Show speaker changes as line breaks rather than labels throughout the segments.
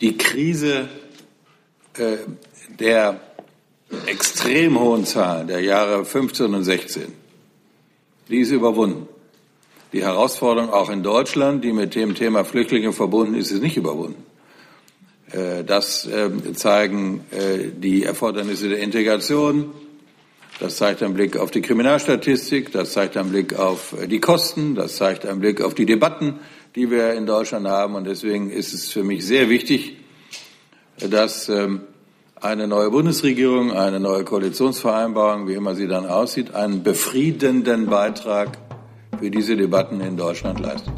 Die Krise äh, der extrem hohen Zahlen der Jahre 15 und 16, die ist überwunden. Die Herausforderung auch in Deutschland, die mit dem Thema Flüchtlinge verbunden ist, ist nicht überwunden. Äh, das ähm, zeigen äh, die Erfordernisse der Integration. Das zeigt ein Blick auf die Kriminalstatistik. Das zeigt ein Blick auf äh, die Kosten. Das zeigt ein Blick auf die Debatten, die wir in Deutschland haben. Und deswegen ist es für mich sehr wichtig, dass ähm, eine neue Bundesregierung, eine neue Koalitionsvereinbarung, wie immer sie dann aussieht, einen befriedenden Beitrag für diese Debatten in Deutschland leistet.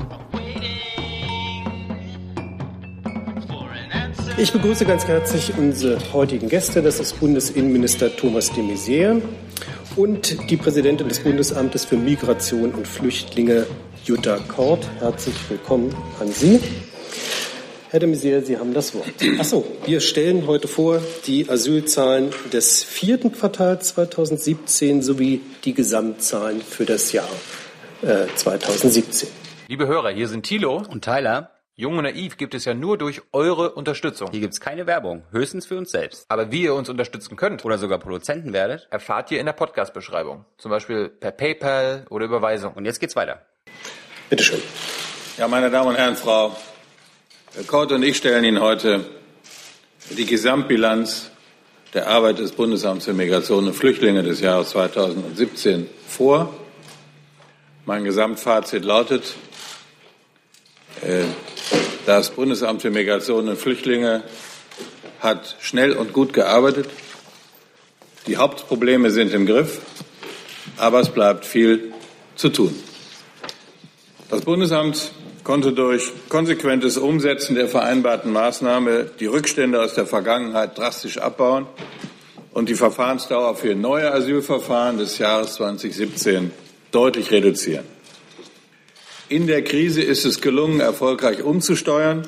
Ich begrüße ganz herzlich unsere heutigen Gäste. Das ist Bundesinnenminister Thomas de Maizière und die Präsidentin des Bundesamtes für Migration und Flüchtlinge, Jutta Kort. Herzlich willkommen an Sie. Herr de Maizière, Sie haben das Wort. Achso, wir stellen heute vor die Asylzahlen des vierten Quartals 2017 sowie die Gesamtzahlen für das Jahr äh, 2017.
Liebe Hörer, hier sind Thilo
und Tyler.
Jung und Naiv gibt es ja nur durch eure Unterstützung.
Hier gibt es keine Werbung, höchstens für uns selbst.
Aber wie ihr uns unterstützen könnt
oder sogar Produzenten werdet,
erfahrt ihr in der Podcast-Beschreibung. Zum Beispiel per PayPal oder Überweisung.
Und jetzt geht's weiter.
Bitte schön.
Ja, meine Damen und Herren, Frau Kort und ich stellen Ihnen heute die Gesamtbilanz der Arbeit des Bundesamts für Migration und Flüchtlinge des Jahres 2017 vor. Mein Gesamtfazit lautet, äh, das Bundesamt für Migration und Flüchtlinge hat schnell und gut gearbeitet. Die Hauptprobleme sind im Griff, aber es bleibt viel zu tun. Das Bundesamt konnte durch konsequentes Umsetzen der vereinbarten Maßnahme die Rückstände aus der Vergangenheit drastisch abbauen und die Verfahrensdauer für neue Asylverfahren des Jahres 2017 deutlich reduzieren. In der Krise ist es gelungen, erfolgreich umzusteuern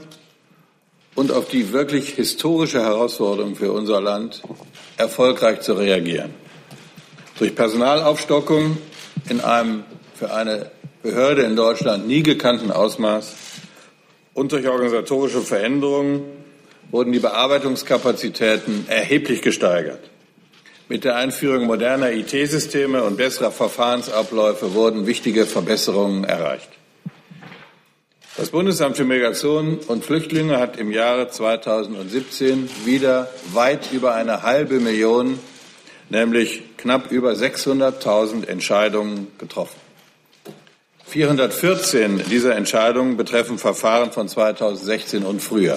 und auf die wirklich historische Herausforderung für unser Land erfolgreich zu reagieren. Durch Personalaufstockung in einem für eine Behörde in Deutschland nie gekannten Ausmaß und durch organisatorische Veränderungen wurden die Bearbeitungskapazitäten erheblich gesteigert. Mit der Einführung moderner IT-Systeme und besserer Verfahrensabläufe wurden wichtige Verbesserungen erreicht. Das Bundesamt für Migration und Flüchtlinge hat im Jahre 2017 wieder weit über eine halbe Million, nämlich knapp über 600.000 Entscheidungen getroffen. 414 dieser Entscheidungen betreffen Verfahren von 2016 und früher.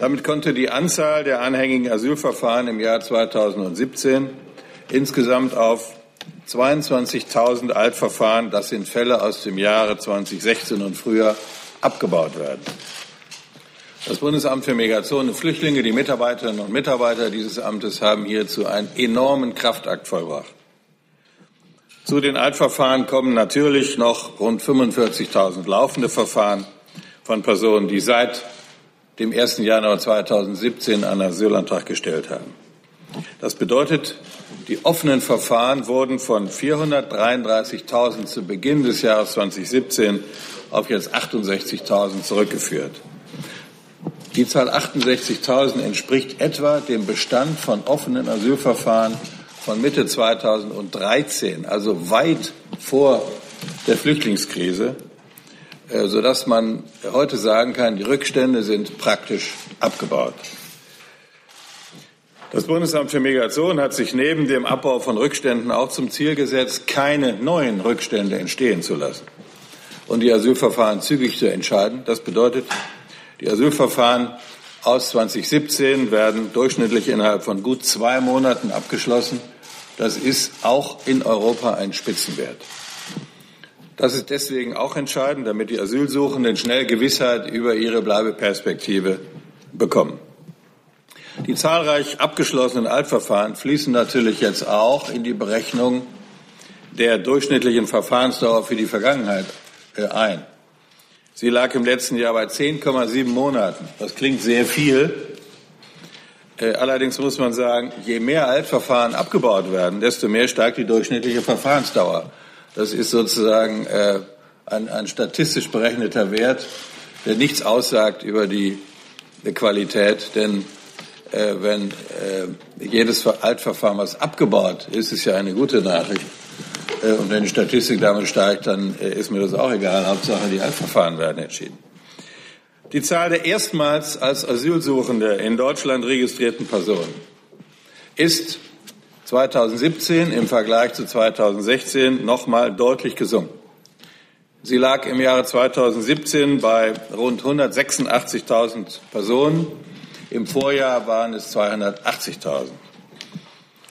Damit konnte die Anzahl der anhängigen Asylverfahren im Jahr 2017 insgesamt auf 22.000 Altverfahren, das sind Fälle aus dem Jahre 2016 und früher, abgebaut werden. Das Bundesamt für Migration und Flüchtlinge, die Mitarbeiterinnen und Mitarbeiter dieses Amtes haben hierzu einen enormen Kraftakt vollbracht. Zu den Altverfahren kommen natürlich noch rund 45.000 laufende Verfahren von Personen, die seit dem 1. Januar 2017 einen Asylantrag gestellt haben. Das bedeutet, die offenen Verfahren wurden von 433.000 zu Beginn des Jahres 2017 auf jetzt 68.000 zurückgeführt. Die Zahl 68.000 entspricht etwa dem Bestand von offenen Asylverfahren von Mitte 2013, also weit vor der Flüchtlingskrise, äh, sodass man heute sagen kann, die Rückstände sind praktisch abgebaut. Das Bundesamt für Migration hat sich neben dem Abbau von Rückständen auch zum Ziel gesetzt, keine neuen Rückstände entstehen zu lassen und die Asylverfahren zügig zu entscheiden. Das bedeutet, die Asylverfahren aus 2017 werden durchschnittlich innerhalb von gut zwei Monaten abgeschlossen. Das ist auch in Europa ein Spitzenwert. Das ist deswegen auch entscheidend, damit die Asylsuchenden schnell Gewissheit über ihre Bleibeperspektive bekommen. Die zahlreich abgeschlossenen Altverfahren fließen natürlich jetzt auch in die Berechnung der durchschnittlichen Verfahrensdauer für die Vergangenheit äh, ein. Sie lag im letzten Jahr bei 10,7 Monaten. Das klingt sehr viel. Äh, allerdings muss man sagen, je mehr Altverfahren abgebaut werden, desto mehr steigt die durchschnittliche Verfahrensdauer. Das ist sozusagen äh, ein, ein statistisch berechneter Wert, der nichts aussagt über die Qualität, denn äh, wenn äh, jedes Altverfahren, was abgebaut ist, ist ja eine gute Nachricht. Äh, und wenn die Statistik damit steigt, dann äh, ist mir das auch egal. Hauptsache, die Altverfahren werden entschieden. Die Zahl der erstmals als Asylsuchende in Deutschland registrierten Personen ist 2017 im Vergleich zu 2016 noch mal deutlich gesunken. Sie lag im Jahre 2017 bei rund 186.000 Personen. Im Vorjahr waren es 280.000.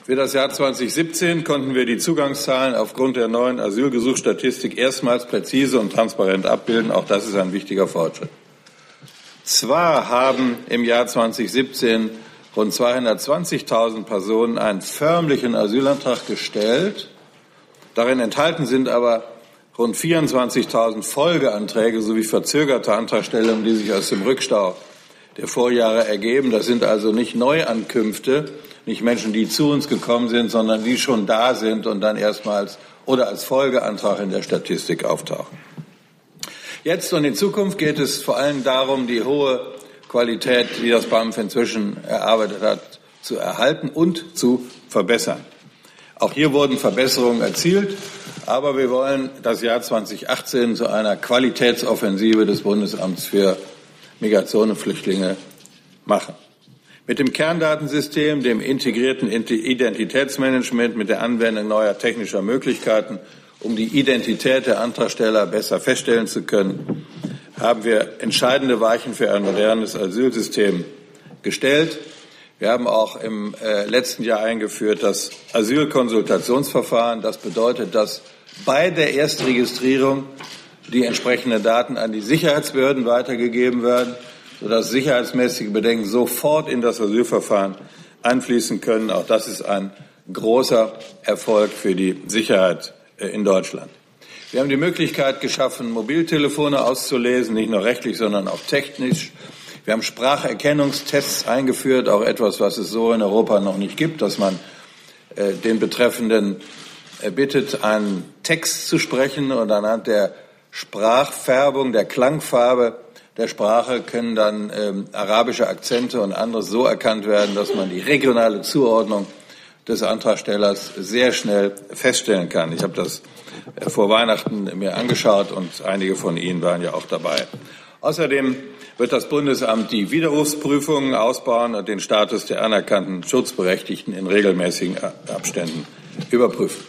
Für das Jahr 2017 konnten wir die Zugangszahlen aufgrund der neuen Asylgesuchsstatistik erstmals präzise und transparent abbilden. Auch das ist ein wichtiger Fortschritt. Zwar haben im Jahr 2017 rund 220.000 Personen einen förmlichen Asylantrag gestellt. Darin enthalten sind aber rund 24.000 Folgeanträge sowie verzögerte Antragstellungen, die sich aus dem Rückstau der Vorjahre ergeben. Das sind also nicht Neuankünfte, nicht Menschen, die zu uns gekommen sind, sondern die schon da sind und dann erstmals oder als Folgeantrag in der Statistik auftauchen. Jetzt und in Zukunft geht es vor allem darum, die hohe Qualität, die das BAMF inzwischen erarbeitet hat, zu erhalten und zu verbessern. Auch hier wurden Verbesserungen erzielt. Aber wir wollen das Jahr 2018 zu einer Qualitätsoffensive des Bundesamts für Migration und Flüchtlinge machen. Mit dem Kerndatensystem, dem integrierten Identitätsmanagement, mit der Anwendung neuer technischer Möglichkeiten, um die Identität der Antragsteller besser feststellen zu können, haben wir entscheidende Weichen für ein modernes Asylsystem gestellt. Wir haben auch im äh, letzten Jahr eingeführt das Asylkonsultationsverfahren. Das bedeutet, dass bei der Erstregistrierung die entsprechenden Daten an die Sicherheitsbehörden weitergegeben werden, sodass sicherheitsmäßige Bedenken sofort in das Asylverfahren einfließen können. Auch das ist ein großer Erfolg für die Sicherheit in Deutschland. Wir haben die Möglichkeit geschaffen, Mobiltelefone auszulesen, nicht nur rechtlich, sondern auch technisch. Wir haben Spracherkennungstests eingeführt, auch etwas, was es so in Europa noch nicht gibt, dass man äh, den Betreffenden äh, bittet, einen Text zu sprechen und anhand der Sprachfärbung, der Klangfarbe der Sprache können dann ähm, arabische Akzente und anderes so erkannt werden, dass man die regionale Zuordnung des Antragstellers sehr schnell feststellen kann. Ich habe das äh, vor Weihnachten mir angeschaut und einige von Ihnen waren ja auch dabei. Außerdem wird das Bundesamt die Widerrufsprüfungen ausbauen und den Status der anerkannten Schutzberechtigten in regelmäßigen Abständen überprüfen.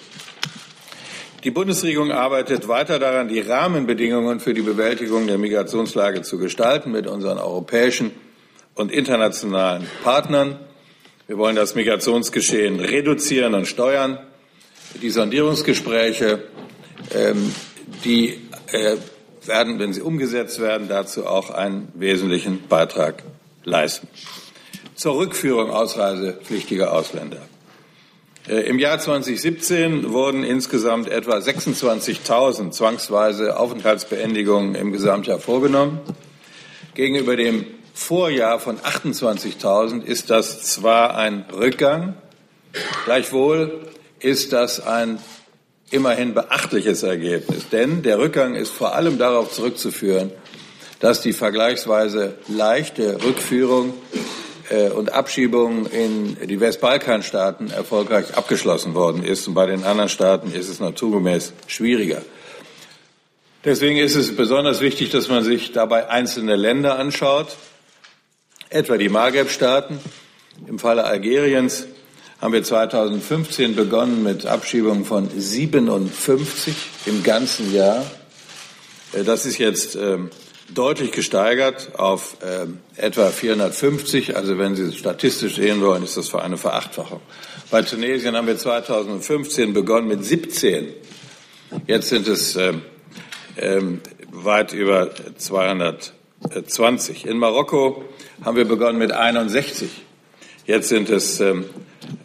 Die Bundesregierung arbeitet weiter daran, die Rahmenbedingungen für die Bewältigung der Migrationslage zu gestalten mit unseren europäischen und internationalen Partnern. Wir wollen das Migrationsgeschehen reduzieren und steuern. Die Sondierungsgespräche, ähm, die äh, werden, wenn sie umgesetzt werden, dazu auch einen wesentlichen Beitrag leisten. Zur Rückführung ausreisepflichtiger Ausländer. Äh, Im Jahr 2017 wurden insgesamt etwa 26.000 zwangsweise Aufenthaltsbeendigungen im Gesamtjahr vorgenommen. Gegenüber dem Vorjahr von 28.000 ist das zwar ein Rückgang, gleichwohl ist das ein immerhin beachtliches Ergebnis. Denn der Rückgang ist vor allem darauf zurückzuführen, dass die vergleichsweise leichte Rückführung äh, und Abschiebung in die Westbalkanstaaten erfolgreich abgeschlossen worden ist. Und bei den anderen Staaten ist es naturgemäß schwieriger. Deswegen ist es besonders wichtig, dass man sich dabei einzelne Länder anschaut, etwa die Maghreb-Staaten. Im Falle Algeriens haben wir 2015 begonnen mit Abschiebungen von 57 im ganzen Jahr. Äh, das ist jetzt ähm, deutlich gesteigert auf ähm, etwa 450. Also wenn Sie statistisch sehen wollen, ist das für eine Verachtfachung. Bei Tunesien haben wir 2015 begonnen mit 17. Jetzt sind es ähm, weit über 220. In Marokko haben wir begonnen mit 61. Jetzt sind es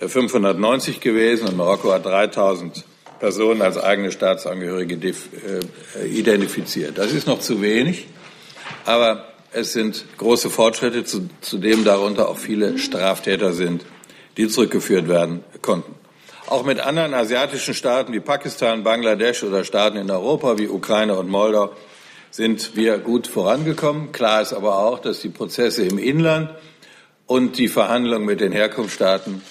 590 gewesen und Marokko hat 3000 Personen als eigene Staatsangehörige äh, identifiziert. Das ist noch zu wenig, aber es sind große Fortschritte, zu, zudem darunter auch viele Straftäter sind, die zurückgeführt werden konnten. Auch mit anderen asiatischen Staaten wie Pakistan, Bangladesch oder Staaten in Europa wie Ukraine und Moldau sind wir gut vorangekommen. Klar ist aber auch, dass die Prozesse im Inland und die Verhandlungen mit den Herkunftsstaaten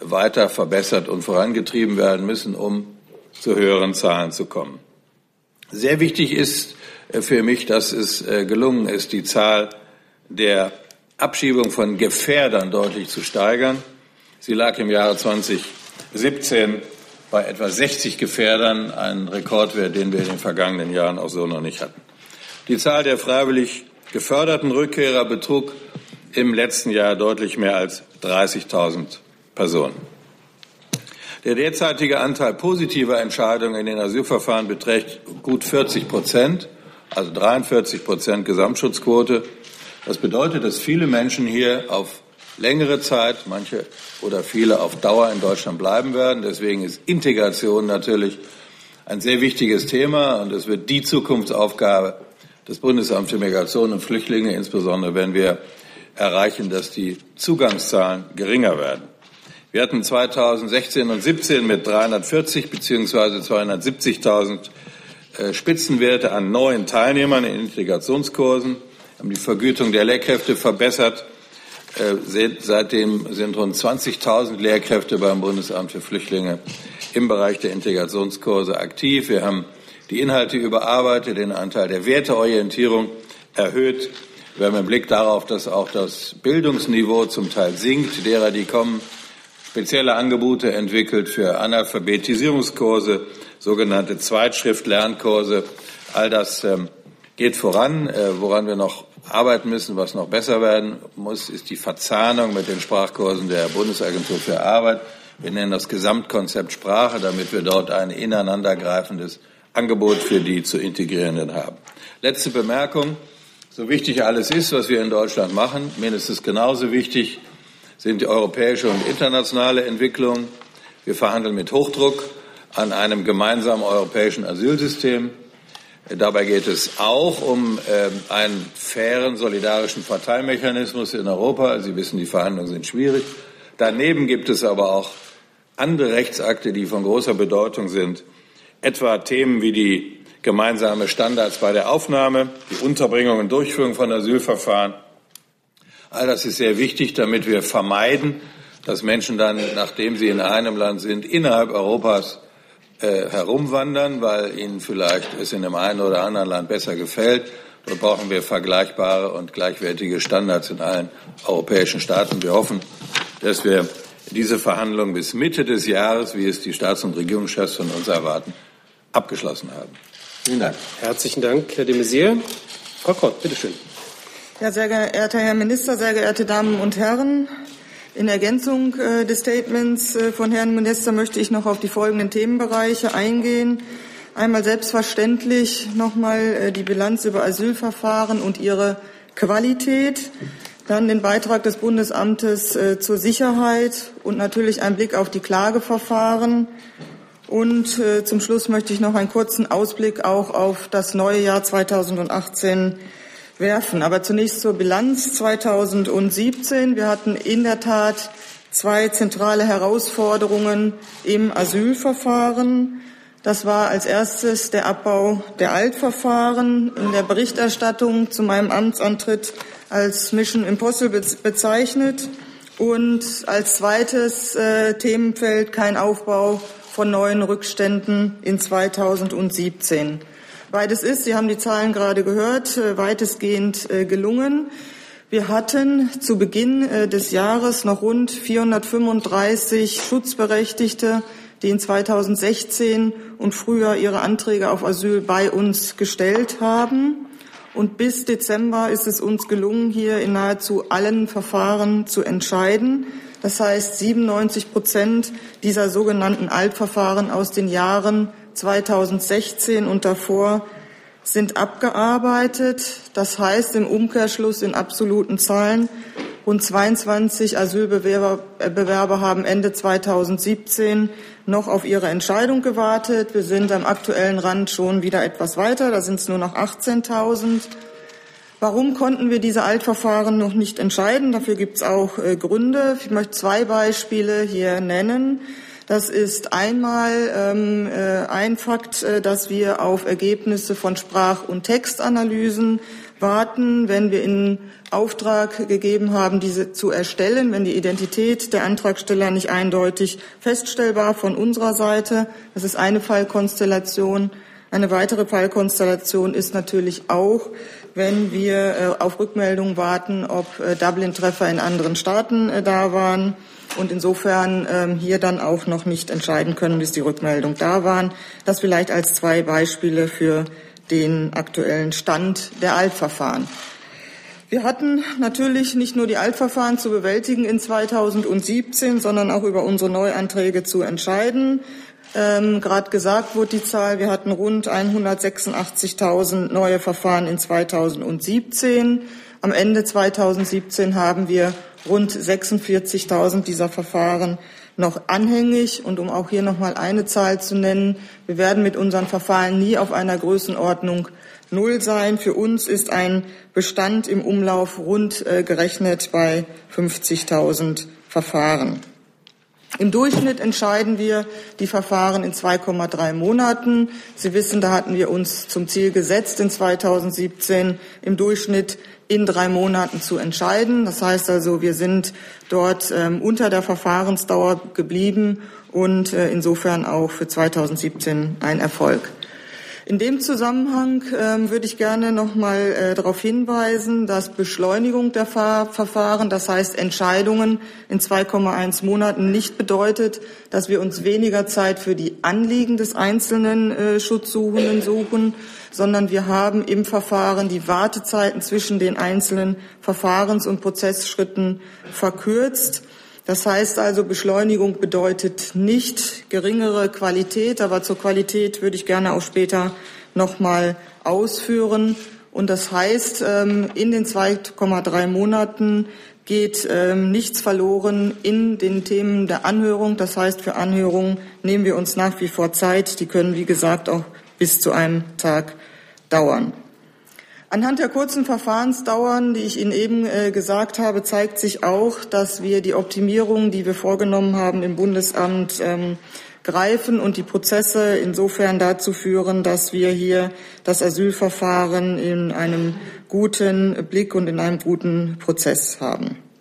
weiter verbessert und vorangetrieben werden müssen, um zu höheren Zahlen zu kommen. Sehr wichtig ist äh, für mich, dass es äh, gelungen ist, die Zahl der Abschiebung von Gefährdern deutlich zu steigern. Sie lag im Jahre 2017 bei etwa 60 Gefährdern, ein Rekordwert, den wir in den vergangenen Jahren auch so noch nicht hatten. Die Zahl der freiwillig geförderten Rückkehrer betrug im letzten Jahr deutlich mehr als 30.000 Personen. Der derzeitige Anteil positiver Entscheidungen in den Asylverfahren beträgt gut 40 Prozent, also 43 Prozent Gesamtschutzquote. Das bedeutet, dass viele Menschen hier auf längere Zeit, manche oder viele auf Dauer in Deutschland bleiben werden. Deswegen ist Integration natürlich ein sehr wichtiges Thema und es wird die Zukunftsaufgabe des Bundesamts für Migration und Flüchtlinge, insbesondere wenn wir erreichen, dass die Zugangszahlen geringer werden. Wir hatten 2016 und 17 mit 340 beziehungsweise 270.000 äh, Spitzenwerte an neuen Teilnehmern in Integrationskursen, haben die Vergütung der Lehrkräfte verbessert. Äh, seitdem sind rund 20.000 Lehrkräfte beim Bundesamt für Flüchtlinge im Bereich der Integrationskurse aktiv. Wir haben die Inhalte überarbeitet, den Anteil der Werteorientierung erhöht. Wir haben im Blick darauf, dass auch das Bildungsniveau zum Teil sinkt, derer, die kommen, spezielle Angebote entwickelt für Analphabetisierungskurse, sogenannte Zweitschrift-Lernkurse. All das ähm, geht voran. Äh, woran wir noch arbeiten müssen, was noch besser werden muss, ist die Verzahnung mit den Sprachkursen der Bundesagentur für Arbeit. Wir nennen das Gesamtkonzept Sprache, damit wir dort ein ineinandergreifendes Angebot für die zu integrierenden haben. Letzte Bemerkung. So wichtig alles ist, was wir in Deutschland machen, mindestens genauso wichtig sind die europäische und internationale Entwicklung. Wir verhandeln mit Hochdruck an einem gemeinsamen europäischen Asylsystem. Dabei geht es auch um äh, einen fairen, solidarischen Verteilmechanismus in Europa. Sie wissen, die Verhandlungen sind schwierig. Daneben gibt es aber auch andere Rechtsakte, die von großer Bedeutung sind, etwa Themen wie die gemeinsame Standards bei der Aufnahme, die Unterbringung und Durchführung von Asylverfahren, All das ist sehr wichtig, damit wir vermeiden, dass Menschen dann, nachdem sie in einem Land sind, innerhalb Europas äh, herumwandern, weil ihnen vielleicht es in dem einen oder anderen Land besser gefällt. Dort brauchen wir vergleichbare und gleichwertige Standards in allen europäischen Staaten. Wir hoffen, dass wir diese Verhandlungen bis Mitte des Jahres, wie es die Staats- und Regierungschefs von uns erwarten, abgeschlossen haben.
Vielen Dank. Herzlichen Dank, Herr de Maizière. Frau Kott, bitteschön.
Ja, sehr geehrter Herr Minister, sehr geehrte Damen und Herren, in Ergänzung äh, des Statements äh, von Herrn Minister möchte ich noch auf die folgenden Themenbereiche eingehen. Einmal selbstverständlich nochmal äh, die Bilanz über Asylverfahren und ihre Qualität, dann den Beitrag des Bundesamtes zur Sicherheit und natürlich ein Blick auf die Klageverfahren. Und zum Schluss möchte ich noch einen kurzen Ausblick auch auf das neue Jahr 2018 werfen. Aber zunächst zur Bilanz 2017. Wir hatten in der Tat zwei zentrale Herausforderungen im Asylverfahren. Das war als erstes der Abbau der Altverfahren in der Berichterstattung zu meinem Amtsantritt als Mission Impossible bezeichnet und als zweites äh, Themenfeld kein Aufbau von neuen Rückständen in 2017. Beides ist, Sie haben die Zahlen gerade gehört, äh, weitestgehend äh, gelungen. Wir hatten zu Beginn äh, des Jahres noch rund 435 Schutzberechtigte, die in 2016 und früher ihre Anträge auf Asyl bei uns gestellt haben. Und bis Dezember ist es uns gelungen, hier in nahezu allen Verfahren zu entscheiden. Das heißt, 97 Prozent dieser sogenannten Altverfahren aus den Jahren 2016 und davor sind abgearbeitet. Das heißt im Umkehrschluss in absoluten Zahlen, rund 22 Asylbewerber äh, haben Ende 2017 noch auf ihre Entscheidung gewartet. Wir sind am aktuellen Rand schon wieder etwas weiter, da sind es nur noch 18.000. Warum konnten wir diese Altverfahren noch nicht entscheiden? Dafür gibt es auch äh, Gründe. Ich möchte zwei Beispiele hier nennen. Das ist einmal ähm, äh, ein Fakt, äh, dass wir auf Ergebnisse von Sprach- und Textanalysen warten, wenn wir in Auftrag gegeben haben, diese zu erstellen, wenn die Identität der Antragsteller nicht eindeutig feststellbar von unserer Seite. Das ist eine Fallkonstellation. Eine weitere Fallkonstellation ist natürlich auch, wenn wir äh, auf Rückmeldungen warten, ob äh, Dublin-Treffer in anderen Staaten äh, da waren und insofern ähm, hier dann auch noch nicht entscheiden können, bis die Rückmeldung da waren. Das vielleicht als zwei Beispiele für den aktuellen Stand der Altverfahren. Wir hatten natürlich nicht nur die Altverfahren zu bewältigen in 2017, sondern auch über unsere Neuanträge zu entscheiden. Ähm, Gerade gesagt wurde die Zahl, wir hatten rund 186.000 neue Verfahren in 2017. Am Ende 2017 haben wir rund 46.000 dieser Verfahren noch anhängig. Und um auch hier noch mal eine Zahl zu nennen, wir werden mit unseren Verfahren nie auf einer Größenordnung Null sein. Für uns ist ein Bestand im Umlauf rund äh, gerechnet bei 50.000 Verfahren. Im Durchschnitt entscheiden wir die Verfahren in 2,3 Monaten. Sie wissen, da hatten wir uns zum Ziel gesetzt, in 2017 im Durchschnitt in drei Monaten zu entscheiden. Das heißt also, wir sind dort ähm, unter der Verfahrensdauer geblieben und äh, insofern auch für 2017 ein Erfolg. In dem Zusammenhang ähm, würde ich gerne noch mal äh, darauf hinweisen, dass Beschleunigung der Ver Verfahren, das heißt Entscheidungen in 2,1 Monaten nicht bedeutet, dass wir uns weniger Zeit für die Anliegen des einzelnen äh, Schutzsuchenden suchen, sondern wir haben im Verfahren die Wartezeiten zwischen den einzelnen Verfahrens- und Prozessschritten verkürzt. Das heißt also, Beschleunigung bedeutet nicht geringere Qualität, aber zur Qualität würde ich gerne auch später noch mal ausführen. Und das heißt, ähm, in den 2,3 Monaten geht ähm, nichts verloren in den Themen der Anhörung. Das heißt, für Anhörungen nehmen wir uns nach wie vor Zeit. Die können, wie gesagt, auch bis zu einem Tag dauern. Anhand der kurzen Verfahrensdauern, die ich Ihnen eben äh, gesagt habe, zeigt sich auch, dass wir die Optimierungen, die wir vorgenommen haben im Bundesamt, ähm, greifen und die Prozesse insofern dazu führen, dass wir hier das Asylverfahren in einem guten Blick und in einem guten Prozess haben.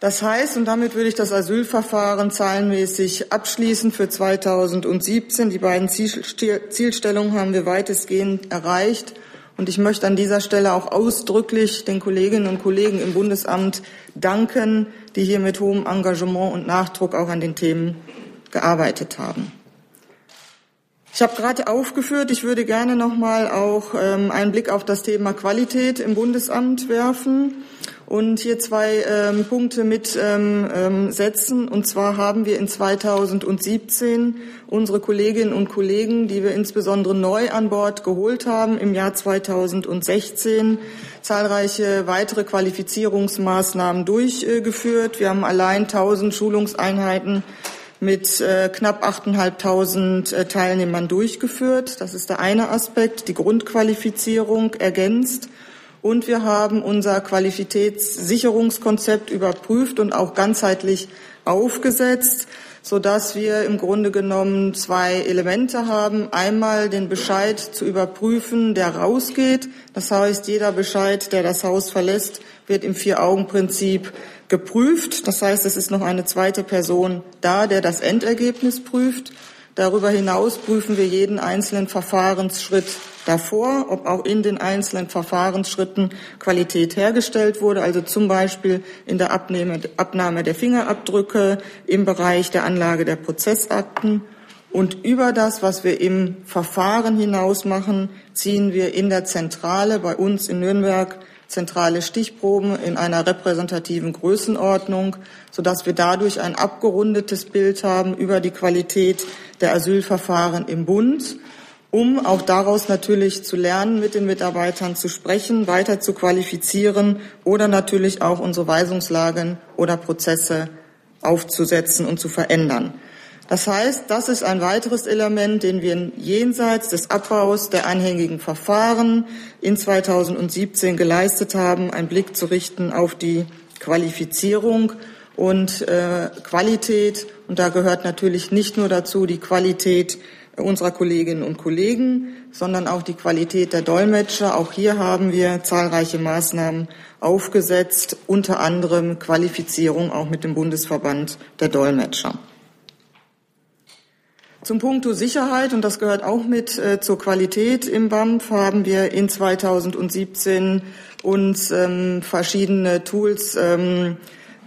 Das heißt, und damit würde ich das Asylverfahren zahlenmäßig abschließen für 2017. Die beiden Zielstellungen haben wir weitestgehend erreicht. Und ich möchte an dieser Stelle auch ausdrücklich den Kolleginnen und Kollegen im Bundesamt danken, die hier mit hohem Engagement und Nachdruck auch an den Themen gearbeitet haben. Ich habe gerade aufgeführt, ich würde gerne noch mal auch ähm, einen Blick auf das Thema Qualität im Bundesamt werfen und hier zwei ähm, Punkte mit ähm, ähm setzen. Und zwar haben wir in 2017 unsere Kolleginnen und Kollegen, die wir insbesondere neu an Bord geholt haben, im Jahr 2016 zahlreiche weitere Qualifizierungsmaßnahmen durchgeführt. Wir haben allein 1000 Schulungseinheiten mit äh, knapp 8.500 äh, Teilnehmern durchgeführt. Das ist der eine Aspekt, die Grundqualifizierung ergänzt. Und wir haben unser Qualitätssicherungskonzept überprüft und auch ganzheitlich aufgesetzt, sodass wir im Grunde genommen zwei Elemente haben. Einmal den Bescheid zu überprüfen, der rausgeht. Das heißt, jeder Bescheid, der das Haus verlässt, wird im Vier-Augen-Prinzip geprüft. Das heißt, es ist noch eine zweite Person da, der das Endergebnis prüft. Darüber hinaus prüfen wir jeden einzelnen Verfahrensschritt davor, ob auch in den einzelnen Verfahrensschritten Qualität hergestellt wurde, also zum Beispiel in der Abnahme der Fingerabdrücke, im Bereich der Anlage der Prozessakten. Und über das, was wir im Verfahren hinaus machen, ziehen wir in der Zentrale bei uns in Nürnberg zentrale Stichproben in einer repräsentativen Größenordnung, sodass wir dadurch ein abgerundetes Bild haben über die Qualität der Asylverfahren im Bund, um auch daraus natürlich zu lernen, mit den Mitarbeitern zu sprechen, weiter zu qualifizieren oder natürlich auch unsere Weisungslagen oder Prozesse aufzusetzen und zu verändern. Das heißt, das ist ein weiteres Element, den wir jenseits des Abbaus der anhängigen Verfahren in 2017 geleistet haben, einen Blick zu richten auf die Qualifizierung und äh, Qualität Und da gehört natürlich nicht nur dazu die Qualität unserer Kolleginnen und Kollegen, sondern auch die Qualität der Dolmetscher. Auch hier haben wir zahlreiche Maßnahmen aufgesetzt, unter anderem Qualifizierung auch mit dem Bundesverband der Dolmetscher. Zum Punkto Sicherheit, und das gehört auch mit äh, zur Qualität im BAMF, haben wir in 2017 uns ähm, verschiedene Tools ähm,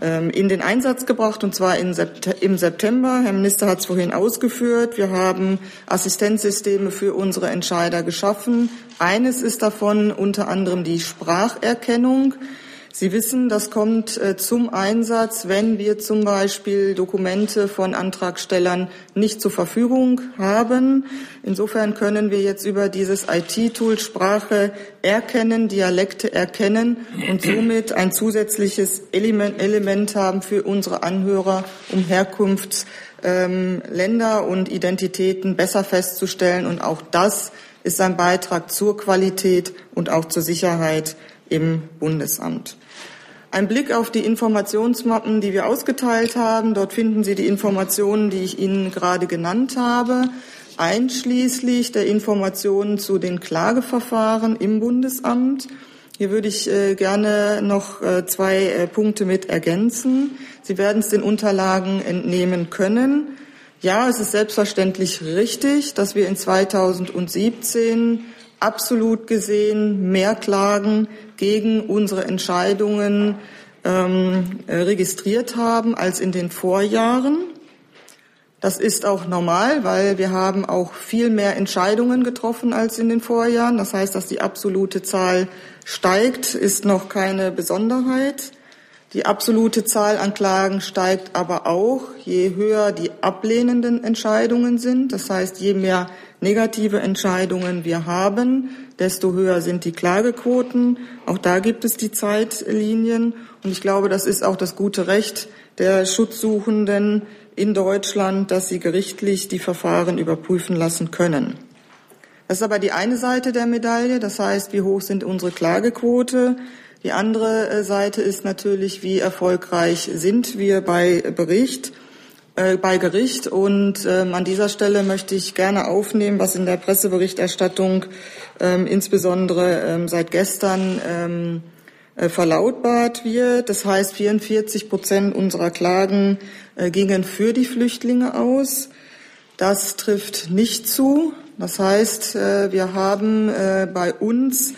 ähm, in den Einsatz gebracht, und zwar im September. Herr Minister hat es vorhin ausgeführt. Wir haben Assistenzsysteme für unsere Entscheider geschaffen. Eines ist davon unter anderem die Spracherkennung. Sie wissen, das kommt äh, zum Einsatz, wenn wir zum Beispiel Dokumente von Antragstellern nicht zur Verfügung haben. Insofern können wir jetzt über dieses IT-Tool Sprache erkennen, Dialekte erkennen und somit ein zusätzliches Element, haben für unsere Anhörer, um Herkunftsländer ähm, und Identitäten besser festzustellen. Und auch das ist ein Beitrag zur Qualität und auch zur Sicherheit im Bundesamt. Ein Blick auf die Informationsmappen, die wir ausgeteilt haben. Dort finden Sie die Informationen, die ich Ihnen gerade genannt habe, einschließlich der Informationen zu den Klageverfahren im Bundesamt. Hier würde ich äh, gerne noch äh, zwei äh, Punkte mit ergänzen. Sie werden es den Unterlagen entnehmen können. Ja, es ist selbstverständlich richtig, dass wir in 2017 absolut gesehen mehr Klagen gegen unsere Entscheidungen ähm, registriert haben als in den Vorjahren. Das ist auch normal, weil wir haben auch viel mehr Entscheidungen getroffen als in den Vorjahren. Das heißt, dass die absolute Zahl steigt, ist noch keine Besonderheit. Die absolute Zahl an Klagen steigt aber auch, je höher die ablehnenden Entscheidungen sind. Das heißt, je mehr negative Entscheidungen wir haben, desto höher sind die Klagequoten. Auch da gibt es die Zeitlinien. Und ich glaube, das ist auch das gute Recht der Schutzsuchenden in Deutschland, dass sie gerichtlich die Verfahren überprüfen lassen können. Das ist aber die eine Seite der Medaille. Das heißt, wie hoch sind unsere Klagequote? Die andere äh, Seite ist natürlich, wie erfolgreich sind wir bei Bericht. Äh, bei Gericht. Und ähm, an dieser Stelle möchte ich gerne aufnehmen, was in der Presseberichterstattung ähm, insbesondere ähm, seit gestern ähm, äh, verlautbart wird. Das heißt, 44 Prozent unserer Klagen äh, gingen für die Flüchtlinge aus. Das trifft nicht zu. Das heißt, äh, wir haben äh, bei uns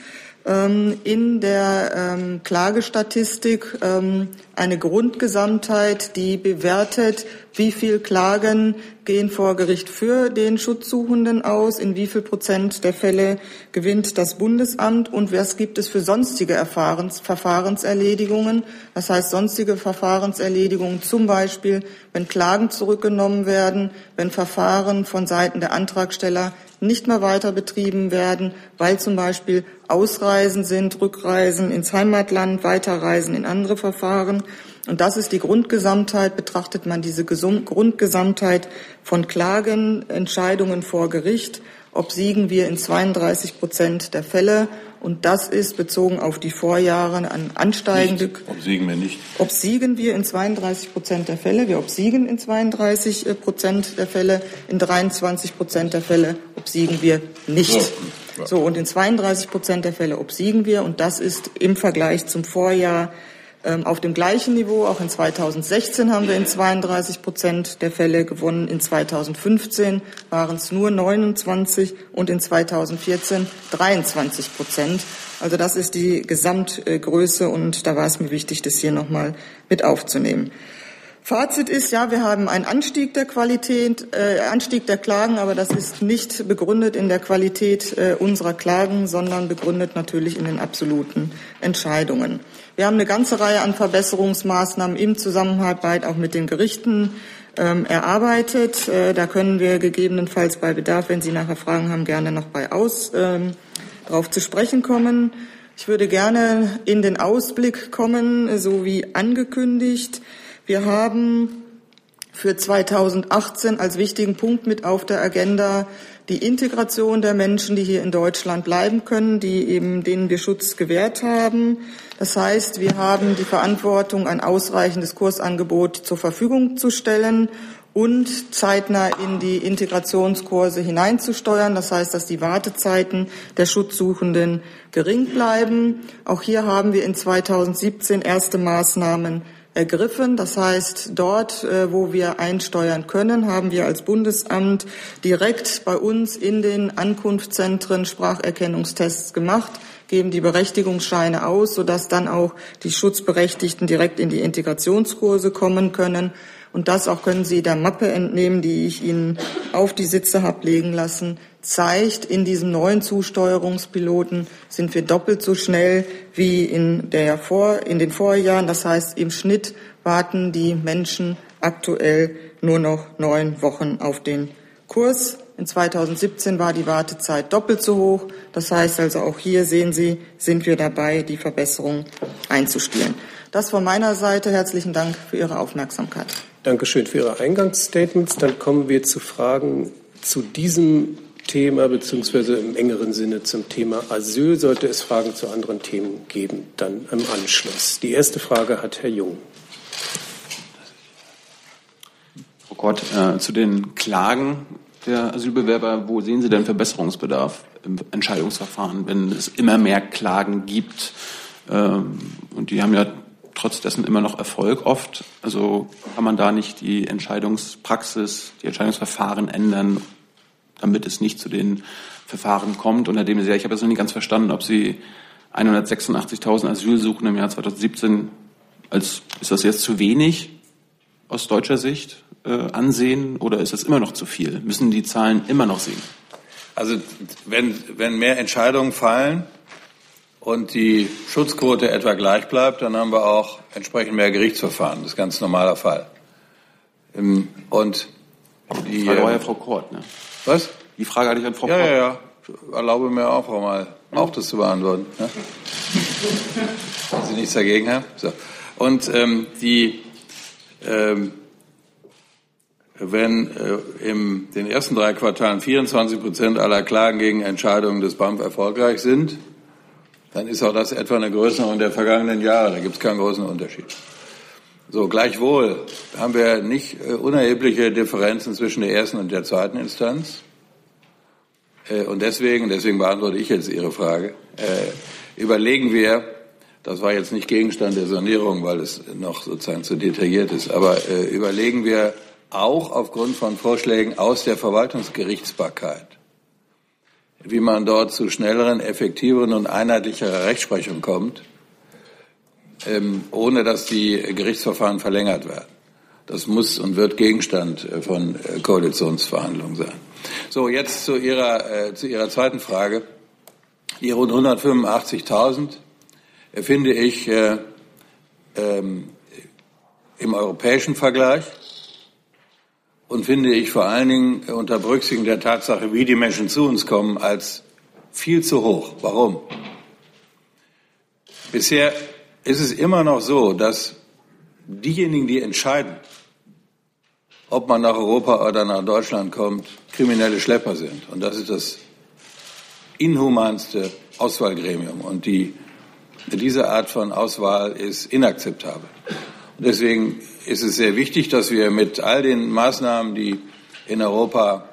in der ähm, Klagestatistik ähm, eine Grundgesamtheit, die bewertet, wie viel Klagen gehen vor Gericht für den Schutzsuchenden aus, in wie viel Prozent der Fälle gewinnt das Bundesamt und was gibt es für sonstige Erfahrens Verfahrenserledigungen. Das heißt sonstige Verfahrenserledigungen zum Beispiel, wenn Klagen zurückgenommen werden, wenn Verfahren von Seiten der Antragsteller nicht mehr weiter betrieben werden, weil zum Beispiel Ausreisen sind, Rückreisen ins Heimatland, Weiterreisen in andere Verfahren. Und das ist die Grundgesamtheit. Betrachtet man diese Grundgesamtheit von Klagen, Entscheidungen vor Gericht, obsiegen wir in 32 Prozent der Fälle. Und das ist bezogen auf die Vorjahre an ansteigende.
Nicht. Obsiegen wir nicht.
Obsiegen wir in 32 Prozent der Fälle. Wir obsiegen in 32 Prozent der Fälle. In 23 Prozent der Fälle obsiegen wir nicht. So, so und in 32 Prozent der Fälle obsiegen wir. Und das ist im Vergleich zum Vorjahr auf dem gleichen Niveau. Auch in 2016 haben wir in 32 Prozent der Fälle gewonnen. In 2015 waren es nur 29 und in 2014 23 Prozent. Also das ist die Gesamtgröße und da war es mir wichtig, das hier nochmal mit aufzunehmen. Fazit ist, ja, wir haben einen Anstieg der Qualität, äh, Anstieg der Klagen, aber das ist nicht begründet in der Qualität äh, unserer Klagen, sondern begründet natürlich in den absoluten Entscheidungen. Wir haben eine ganze Reihe an Verbesserungsmaßnahmen im Zusammenarbeit auch mit den Gerichten ähm, erarbeitet. Äh, da können wir gegebenenfalls bei Bedarf, wenn Sie nachher Fragen haben, gerne noch bei aus ähm, darauf zu sprechen kommen. Ich würde gerne in den Ausblick kommen, so wie angekündigt. Wir haben für 2018 als wichtigen Punkt mit auf der Agenda die Integration der Menschen, die hier in Deutschland bleiben können, die eben denen wir Schutz gewährt haben. Das heißt, wir haben die Verantwortung, ein ausreichendes Kursangebot zur Verfügung zu stellen und zeitnah in die Integrationskurse hineinzusteuern. Das heißt, dass die Wartezeiten der Schutzsuchenden gering bleiben. Auch hier haben wir in 2017 erste Maßnahmen ergriffen. Das heißt, dort, äh, wo wir einsteuern können, haben wir als Bundesamt direkt bei uns in den Ankunftszentren Spracherkennungstests gemacht geben die Berechtigungsscheine aus, sodass dann auch die Schutzberechtigten direkt in die Integrationskurse kommen können. Und das auch können Sie der Mappe entnehmen, die ich Ihnen auf die Sitze habe legen lassen, zeigt, in diesem neuen Zusteuerungspiloten sind wir doppelt so schnell wie in, der Vor, in den Vorjahren. Das heißt, im Schnitt warten die Menschen aktuell nur noch neun Wochen auf den Kurs. In 2017 war die Wartezeit doppelt so hoch. Das heißt also auch hier sehen Sie, sind wir dabei, die Verbesserung einzuspielen. Das von meiner Seite. Herzlichen Dank für Ihre Aufmerksamkeit.
Dankeschön für Ihre Eingangsstatements. Dann kommen wir zu Fragen zu diesem Thema beziehungsweise im engeren Sinne zum Thema Asyl. Sollte es Fragen zu anderen Themen geben, dann im Anschluss. Die erste Frage hat Herr Jung.
Frau Kort, äh, zu den Klagen der Asylbewerber, wo sehen Sie denn Verbesserungsbedarf im Entscheidungsverfahren, wenn es immer mehr Klagen gibt? Ähm, und die haben ja trotz dessen immer noch Erfolg oft. Also kann man da nicht die Entscheidungspraxis, die Entscheidungsverfahren ändern, damit es nicht zu den Verfahren kommt, unter dem Sie, ich habe das noch nicht ganz verstanden, ob Sie 186.000 Asylsuchende im Jahr 2017 als, ist das jetzt zu wenig aus deutscher Sicht äh, ansehen oder ist das immer noch zu viel? Müssen die Zahlen immer noch sinken?
Also wenn, wenn mehr Entscheidungen fallen, und die Schutzquote etwa gleich bleibt, dann haben wir auch entsprechend mehr Gerichtsverfahren. Das ist ein ganz normaler Fall.
Ähm, und die, Frage war ja ähm, Frau Kort, ne?
Was?
Die Frage hatte ich an Frau
ja,
Kort.
Ja, ja, Erlaube mir auch mal, auch das zu beantworten. Ne? Wenn Sie nichts dagegen haben. So. Und ähm, die, ähm, wenn äh, in den ersten drei Quartalen 24 Prozent aller Klagen gegen Entscheidungen des BAMF erfolgreich sind, dann ist auch das etwa eine Größenordnung der vergangenen Jahre. Da gibt es keinen großen Unterschied. So, gleichwohl haben wir nicht äh, unerhebliche Differenzen zwischen der ersten und der zweiten Instanz. Äh, und deswegen, deswegen beantworte ich jetzt Ihre Frage, äh, überlegen wir, das war jetzt nicht Gegenstand der Sanierung, weil es noch sozusagen zu detailliert ist, aber überlegen wir auch aufgrund von Vorschlägen aus der Verwaltungsgerichtsbarkeit, wie man dort zu schnelleren, effektiveren und einheitlicherer Rechtsprechung kommt, ohne dass die Gerichtsverfahren verlängert werden. Das muss und wird Gegenstand äh, von äh, Koalitionsverhandlungen sein. So, jetzt zu Ihrer, äh, zu Ihrer zweiten Frage. Die rund 185.000 äh, finde ich äh, ähm, im europäischen Vergleich und finde ich vor allen Dingen unter Berücksichtigung der Tatsache, wie die Menschen zu uns kommen, als viel zu hoch. Warum? Bisher ist es immer noch so, dass diejenigen, die entscheiden, ob man nach Europa oder nach Deutschland kommt, kriminelle Schlepper sind. Und das ist das inhumanste Auswahlgremium. Und die, diese Art von Auswahl ist inakzeptabel. Und deswegen ist es sehr wichtig, dass wir mit all den Maßnahmen, die in Europa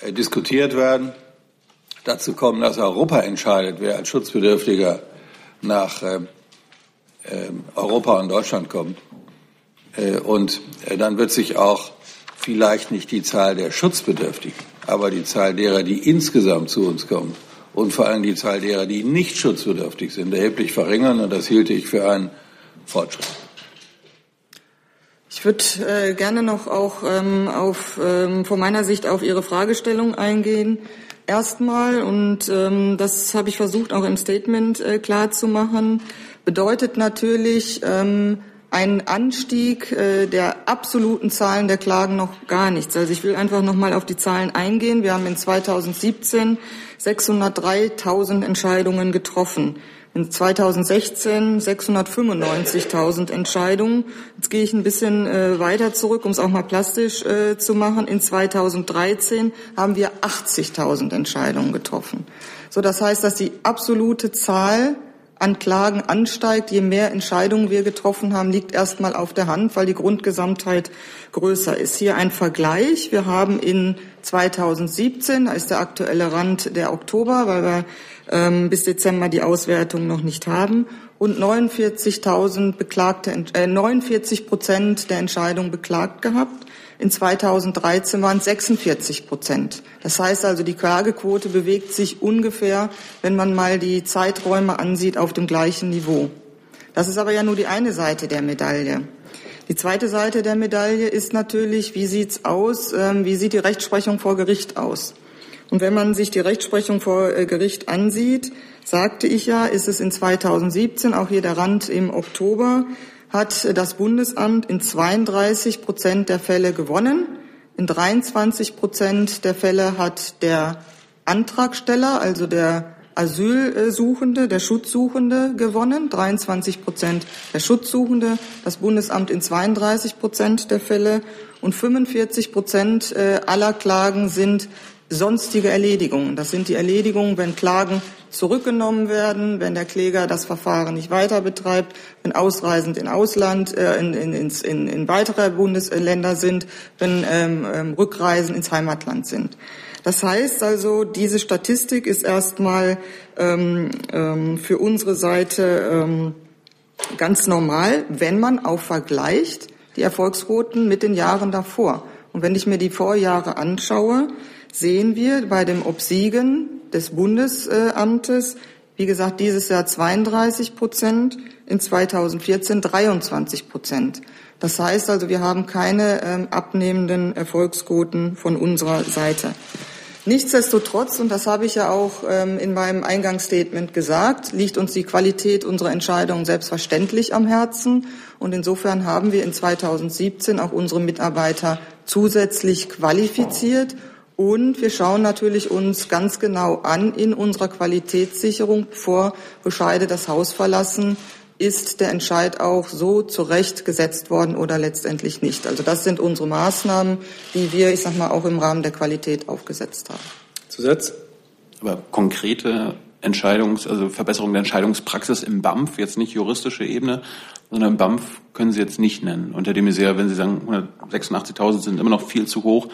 äh, diskutiert werden, dazu kommen, dass Europa entscheidet, wer als Schutzbedürftiger nach äh, Europa und Deutschland kommt. Äh, und äh, dann wird sich auch vielleicht nicht die Zahl der Schutzbedürftigen, aber die Zahl derer, die insgesamt zu uns kommen und vor allem die Zahl derer, die nicht schutzbedürftig sind, erheblich verringern. Und das hielte ich für einen Fortschritt.
Ich würde äh, gerne noch auch ähm, auf, ähm, von meiner Sicht auf Ihre Fragestellung eingehen. Erstmal, und ähm, das habe ich versucht auch im Statement äh, klar bedeutet natürlich ähm, ein Anstieg äh, der absoluten Zahlen der Klagen noch gar nichts. Also ich will einfach noch mal auf die Zahlen eingehen. Wir haben in 2017 603.000 Entscheidungen getroffen. In 2016 695.000 Entscheidungen. Jetzt gehe ich ein bisschen äh, weiter zurück, um es auch mal plastisch äh, zu machen. In 2013 haben wir 80.000 Entscheidungen getroffen. So, das heißt, dass die absolute Zahl an Klagen ansteigt, je mehr Entscheidungen wir getroffen haben, liegt erstmal auf der Hand, weil die Grundgesamtheit größer ist. Hier ein Vergleich. Wir haben in 2017, da ist der aktuelle Rand der Oktober, weil wir ähm, bis Dezember die Auswertung noch nicht haben, und 49.000 beklagte, äh, 49 Prozent der Entscheidungen beklagt gehabt. In 2013 waren es 46 Prozent. Das heißt also, die Klagequote bewegt sich ungefähr, wenn man mal die Zeiträume ansieht, auf dem gleichen Niveau. Das ist aber ja nur die eine Seite der Medaille. Die zweite Seite der Medaille ist natürlich, wie sieht's aus, ähm, wie sieht die Rechtsprechung vor Gericht aus? Und wenn man sich die Rechtsprechung vor äh, Gericht ansieht, sagte ich ja, ist es in 2017, auch hier der Rand im Oktober, hat das Bundesamt in 32 Prozent der Fälle gewonnen. In 23 Prozent der Fälle hat der Antragsteller, also der Asylsuchende, der Schutzsuchende gewonnen, 23 Prozent der Schutzsuchende, das Bundesamt in 32 Prozent der Fälle und 45 Prozent äh, aller Klagen sind sonstige Erledigungen. Das sind die Erledigungen, wenn Klagen zurückgenommen werden, wenn der Kläger das Verfahren nicht weiter betreibt, wenn ausreisend in Ausland, äh, in, in, in, in weitere Bundesländer sind, wenn ähm, ähm, Rückreisen ins Heimatland sind. Das heißt also, diese Statistik ist erstmal ähm, ähm, für unsere Seite ähm, ganz normal, wenn man auch vergleicht die Erfolgsquoten mit den Jahren davor. Und wenn ich mir die Vorjahre anschaue, sehen wir bei dem Obsiegen des Bundesamtes, wie gesagt, dieses Jahr 32 Prozent, in 2014 23 Prozent. Das heißt also, wir haben keine ähm, abnehmenden Erfolgsquoten von unserer Seite. Nichtsdestotrotz, und das habe ich ja auch ähm, in meinem Eingangsstatement gesagt, liegt uns die Qualität unserer Entscheidungen selbstverständlich am Herzen. Und insofern haben wir in 2017 auch unsere Mitarbeiter zusätzlich qualifiziert und wir schauen natürlich uns ganz genau an in unserer Qualitätssicherung, bevor Bescheide das Haus verlassen, ist der Entscheid auch so zurechtgesetzt worden oder letztendlich nicht. Also das sind unsere Maßnahmen, die wir, ich sag mal, auch im Rahmen der Qualität aufgesetzt haben.
Zusatz? Aber konkrete Entscheidungs-, also Verbesserung der Entscheidungspraxis im BAMF, jetzt nicht juristische Ebene, sondern im BAMF können Sie jetzt nicht nennen. Unter dem sehr, wenn Sie sagen, 186.000 sind immer noch viel zu hoch,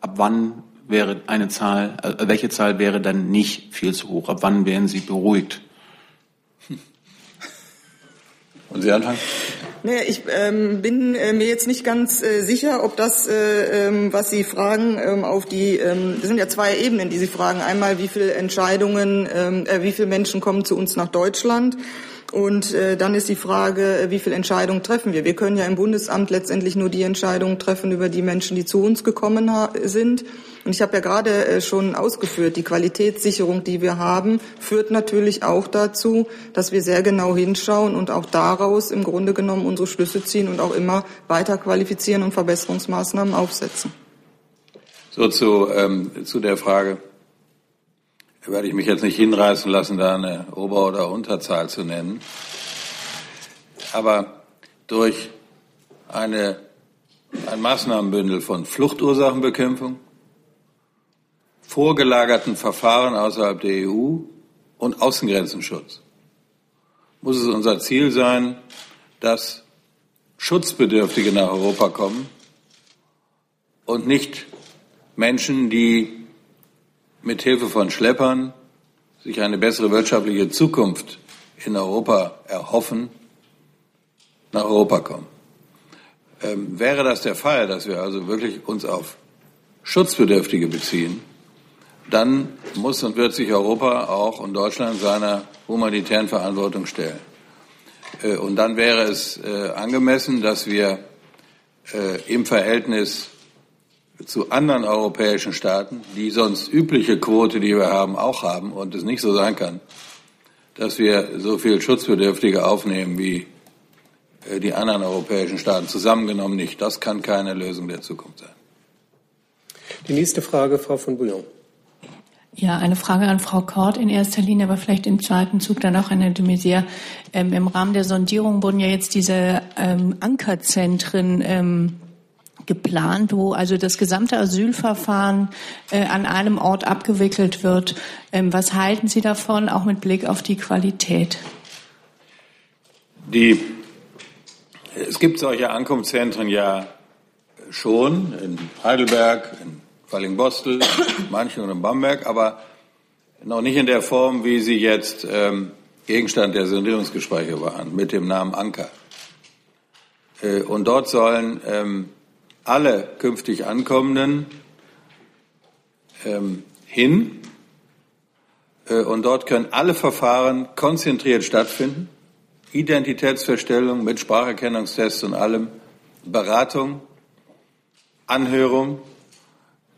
ab wann wäre eine Zahl, äh, welche Zahl wäre dann nicht viel zu hoch? Ab wann wären Sie beruhigt?
Und Sie anfangen?
Naja, ich ähm, bin äh, mir jetzt nicht ganz äh, sicher, ob das, äh, ähm, was Sie fragen, ähm, auf die, ähm, das sind ja zwei Ebenen, die Sie fragen. Einmal, wie viele Entscheidungen, ähm, äh, wie viele Menschen kommen zu uns nach Deutschland? Und äh, dann ist die Frage, äh, wie viele Entscheidungen treffen wir? Wir können ja im Bundesamt letztendlich nur die Entscheidungen treffen über die Menschen, die zu uns gekommen sind. Und ich habe ja gerade äh, schon ausgeführt, die Qualitätssicherung, die wir haben, führt natürlich auch dazu, dass wir sehr genau hinschauen und auch daraus im Grunde genommen unsere Schlüsse ziehen und auch immer weiter qualifizieren und Verbesserungsmaßnahmen aufsetzen.
So zu, ähm, zu der Frage werde ich mich jetzt nicht hinreißen lassen, da eine Ober- oder Unterzahl zu nennen. Aber durch eine, ein Maßnahmenbündel von Fluchtursachenbekämpfung, vorgelagerten Verfahren außerhalb der EU und Außengrenzenschutz muss es unser Ziel sein, dass Schutzbedürftige nach Europa kommen und nicht Menschen, die mit Hilfe von Schleppern sich eine bessere wirtschaftliche Zukunft in Europa erhoffen, nach Europa kommen. Ähm, wäre das der Fall, dass wir also wirklich uns auf Schutzbedürftige beziehen, dann muss und wird sich Europa auch und Deutschland seiner humanitären Verantwortung stellen. Äh, und dann wäre es äh, angemessen, dass wir äh, im Verhältnis zu anderen europäischen Staaten, die sonst übliche Quote, die wir haben, auch haben und es nicht so sein kann, dass wir so viel Schutzbedürftige aufnehmen wie die anderen europäischen Staaten zusammengenommen nicht. Das kann keine Lösung der Zukunft sein.
Die nächste Frage, Frau von Bouillon.
Ja, eine Frage an Frau Kort in erster Linie, aber vielleicht im zweiten Zug dann auch an Herrn de Maizière. Ähm, Im Rahmen der Sondierung wurden ja jetzt diese ähm, Ankerzentren ähm, geplant, wo also das gesamte Asylverfahren äh, an einem Ort abgewickelt wird. Ähm, was halten Sie davon, auch mit Blick auf die Qualität?
Die, es gibt solche Ankunftszentren ja schon in Heidelberg, in Fallingbostel, in Manchen und in Bamberg, aber noch nicht in der Form, wie sie jetzt ähm, Gegenstand der Sondierungsgespräche waren, mit dem Namen Anker. Äh, und dort sollen ähm, alle künftig Ankommenden ähm, hin. Äh, und dort können alle Verfahren konzentriert stattfinden. Identitätsfeststellung mit Spracherkennungstests und allem, Beratung, Anhörung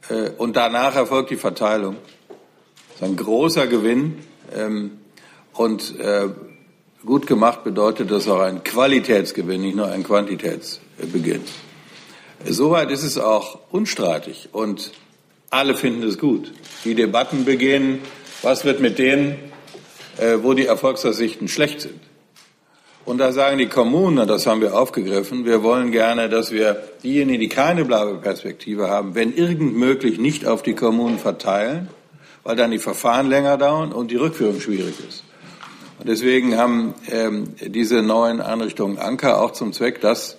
äh, und danach erfolgt die Verteilung. Das ist ein großer Gewinn ähm, und äh, gut gemacht bedeutet das auch ein Qualitätsgewinn, nicht nur ein Quantitätsbeginn. Soweit ist es auch unstreitig und alle finden es gut. Die Debatten beginnen, was wird mit denen, äh, wo die Erfolgsaussichten schlecht sind. Und da sagen die Kommunen, und das haben wir aufgegriffen, wir wollen gerne, dass wir diejenigen, die keine Bleibeperspektive haben, wenn irgend möglich nicht auf die Kommunen verteilen, weil dann die Verfahren länger dauern und die Rückführung schwierig ist. Und deswegen haben ähm, diese neuen Einrichtungen Anker auch zum Zweck, dass,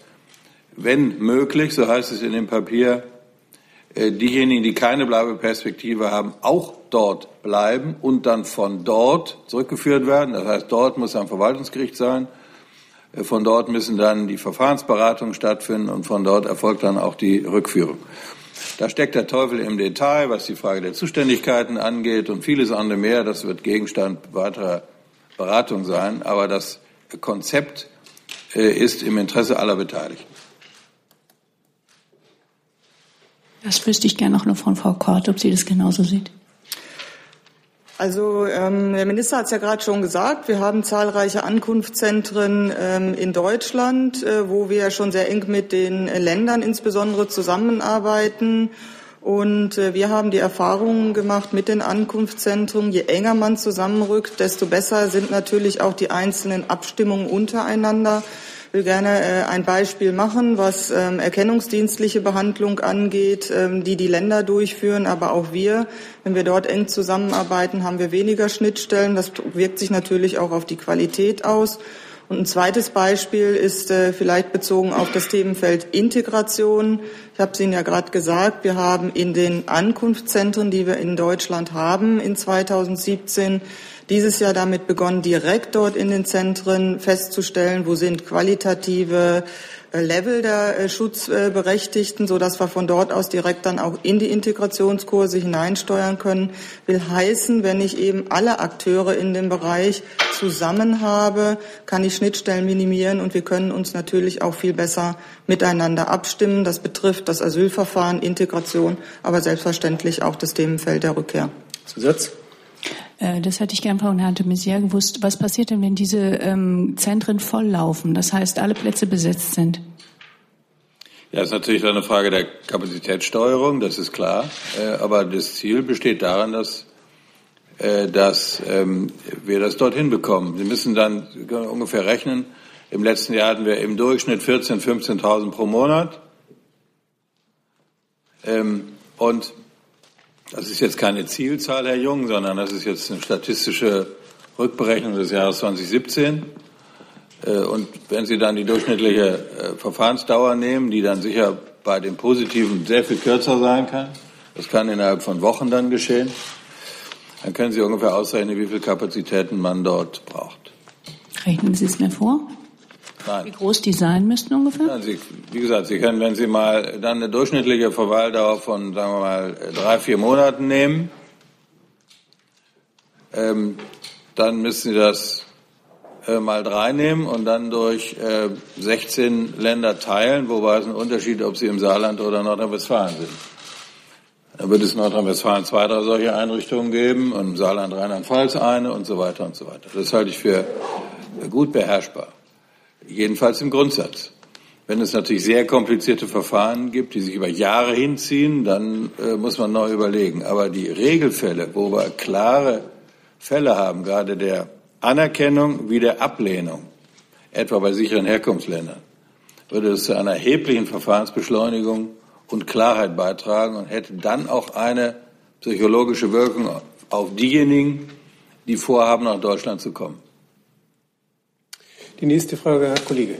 wenn möglich, so heißt es in dem Papier, äh, diejenigen, die keine Bleibeperspektive haben, auch dort bleiben und dann von dort zurückgeführt werden. Das heißt, dort muss ein Verwaltungsgericht sein. Äh, von dort müssen dann die Verfahrensberatungen stattfinden und von dort erfolgt dann auch die Rückführung. Da steckt der Teufel im Detail, was die Frage der Zuständigkeiten angeht und vieles andere mehr. Das wird Gegenstand weiterer Beratung sein, aber das Konzept äh, ist im Interesse aller Beteiligten.
Das wüsste ich gerne noch von Frau Kort, ob sie das genauso sieht.
Also ähm, der Minister hat es ja gerade schon gesagt, wir haben zahlreiche Ankunftszentren ähm, in Deutschland, äh, wo wir schon sehr eng mit den Ländern insbesondere zusammenarbeiten und äh, wir haben die Erfahrungen gemacht mit den Ankunftszentren. Je enger man zusammenrückt, desto besser sind natürlich auch die einzelnen Abstimmungen untereinander. Ich will gerne äh, ein Beispiel machen, was ähm, erkennungsdienstliche Behandlung angeht, ähm, die die Länder durchführen, aber auch wir. Wenn wir dort eng zusammenarbeiten, haben wir weniger Schnittstellen. Das wirkt sich natürlich auch auf die Qualität aus. Und ein zweites Beispiel ist äh, vielleicht bezogen auf das Themenfeld Integration. Ich habe es Ihnen ja gerade gesagt, wir haben in den Ankunftszentren, die wir in Deutschland haben, in 2017 dieses Jahr damit begonnen, direkt dort in den Zentren festzustellen, wo sind qualitative äh, Level der äh, Schutzberechtigten, so dass wir von dort aus direkt dann auch in die Integrationskurse hineinsteuern können. Will heißen, wenn ich eben alle Akteure in dem Bereich zusammen habe, kann ich Schnittstellen minimieren und wir können uns natürlich auch viel besser miteinander abstimmen. Das betrifft das Asylverfahren, Integration, aber selbstverständlich auch das Themenfeld der Rückkehr.
Zusatz?
Äh, das hätte ich gern von Herrn de Maizière gewusst. Was passiert denn, wenn diese ähm, Zentren volllaufen? Das heißt, alle Plätze besetzt sind?
Ja, ist natürlich eine Frage der Kapazitätssteuerung, das ist klar. Äh, aber das Ziel besteht darin, dass, äh, dass ähm, wir das dorthin bekommen. Sie müssen dann ungefähr rechnen. Im letzten Jahr hatten wir im Durchschnitt 14.000, 15.000 pro Monat. Ähm, und das ist jetzt keine Zielzahl, Herr Jung, sondern das ist jetzt eine statistische Rückberechnung des Jahres 2017. Äh, und wenn Sie dann die durchschnittliche äh, Verfahrensdauer nehmen, die dann sicher bei den Positiven sehr viel kürzer sein kann, das kann innerhalb von Wochen dann geschehen, dann können Sie ungefähr ausrechnen, wie viele Kapazitäten man dort braucht.
Rechnen Sie es mir vor?
Nein.
Wie groß die sein müssten ungefähr?
Ja, Sie, wie gesagt, Sie können, wenn Sie mal dann eine durchschnittliche Verweildauer von, sagen wir mal, drei, vier Monaten nehmen, ähm, dann müssen Sie das äh, mal drei nehmen und dann durch äh, 16 Länder teilen, wobei es ein Unterschied, ob Sie im Saarland oder Nordrhein-Westfalen sind. Dann wird es in Nordrhein-Westfalen zwei, drei solche Einrichtungen geben und im Saarland Rheinland-Pfalz eine und so weiter und so weiter. Das halte ich für gut beherrschbar. Jedenfalls im Grundsatz. Wenn es natürlich sehr komplizierte Verfahren gibt, die sich über Jahre hinziehen, dann äh, muss man neu überlegen. Aber die Regelfälle, wo wir klare Fälle haben, gerade der Anerkennung wie der Ablehnung, etwa bei sicheren Herkunftsländern, würde es zu einer erheblichen Verfahrensbeschleunigung und Klarheit beitragen und hätte dann auch eine psychologische Wirkung auf diejenigen, die vorhaben, nach Deutschland zu kommen.
Die nächste Frage, Herr Kollege.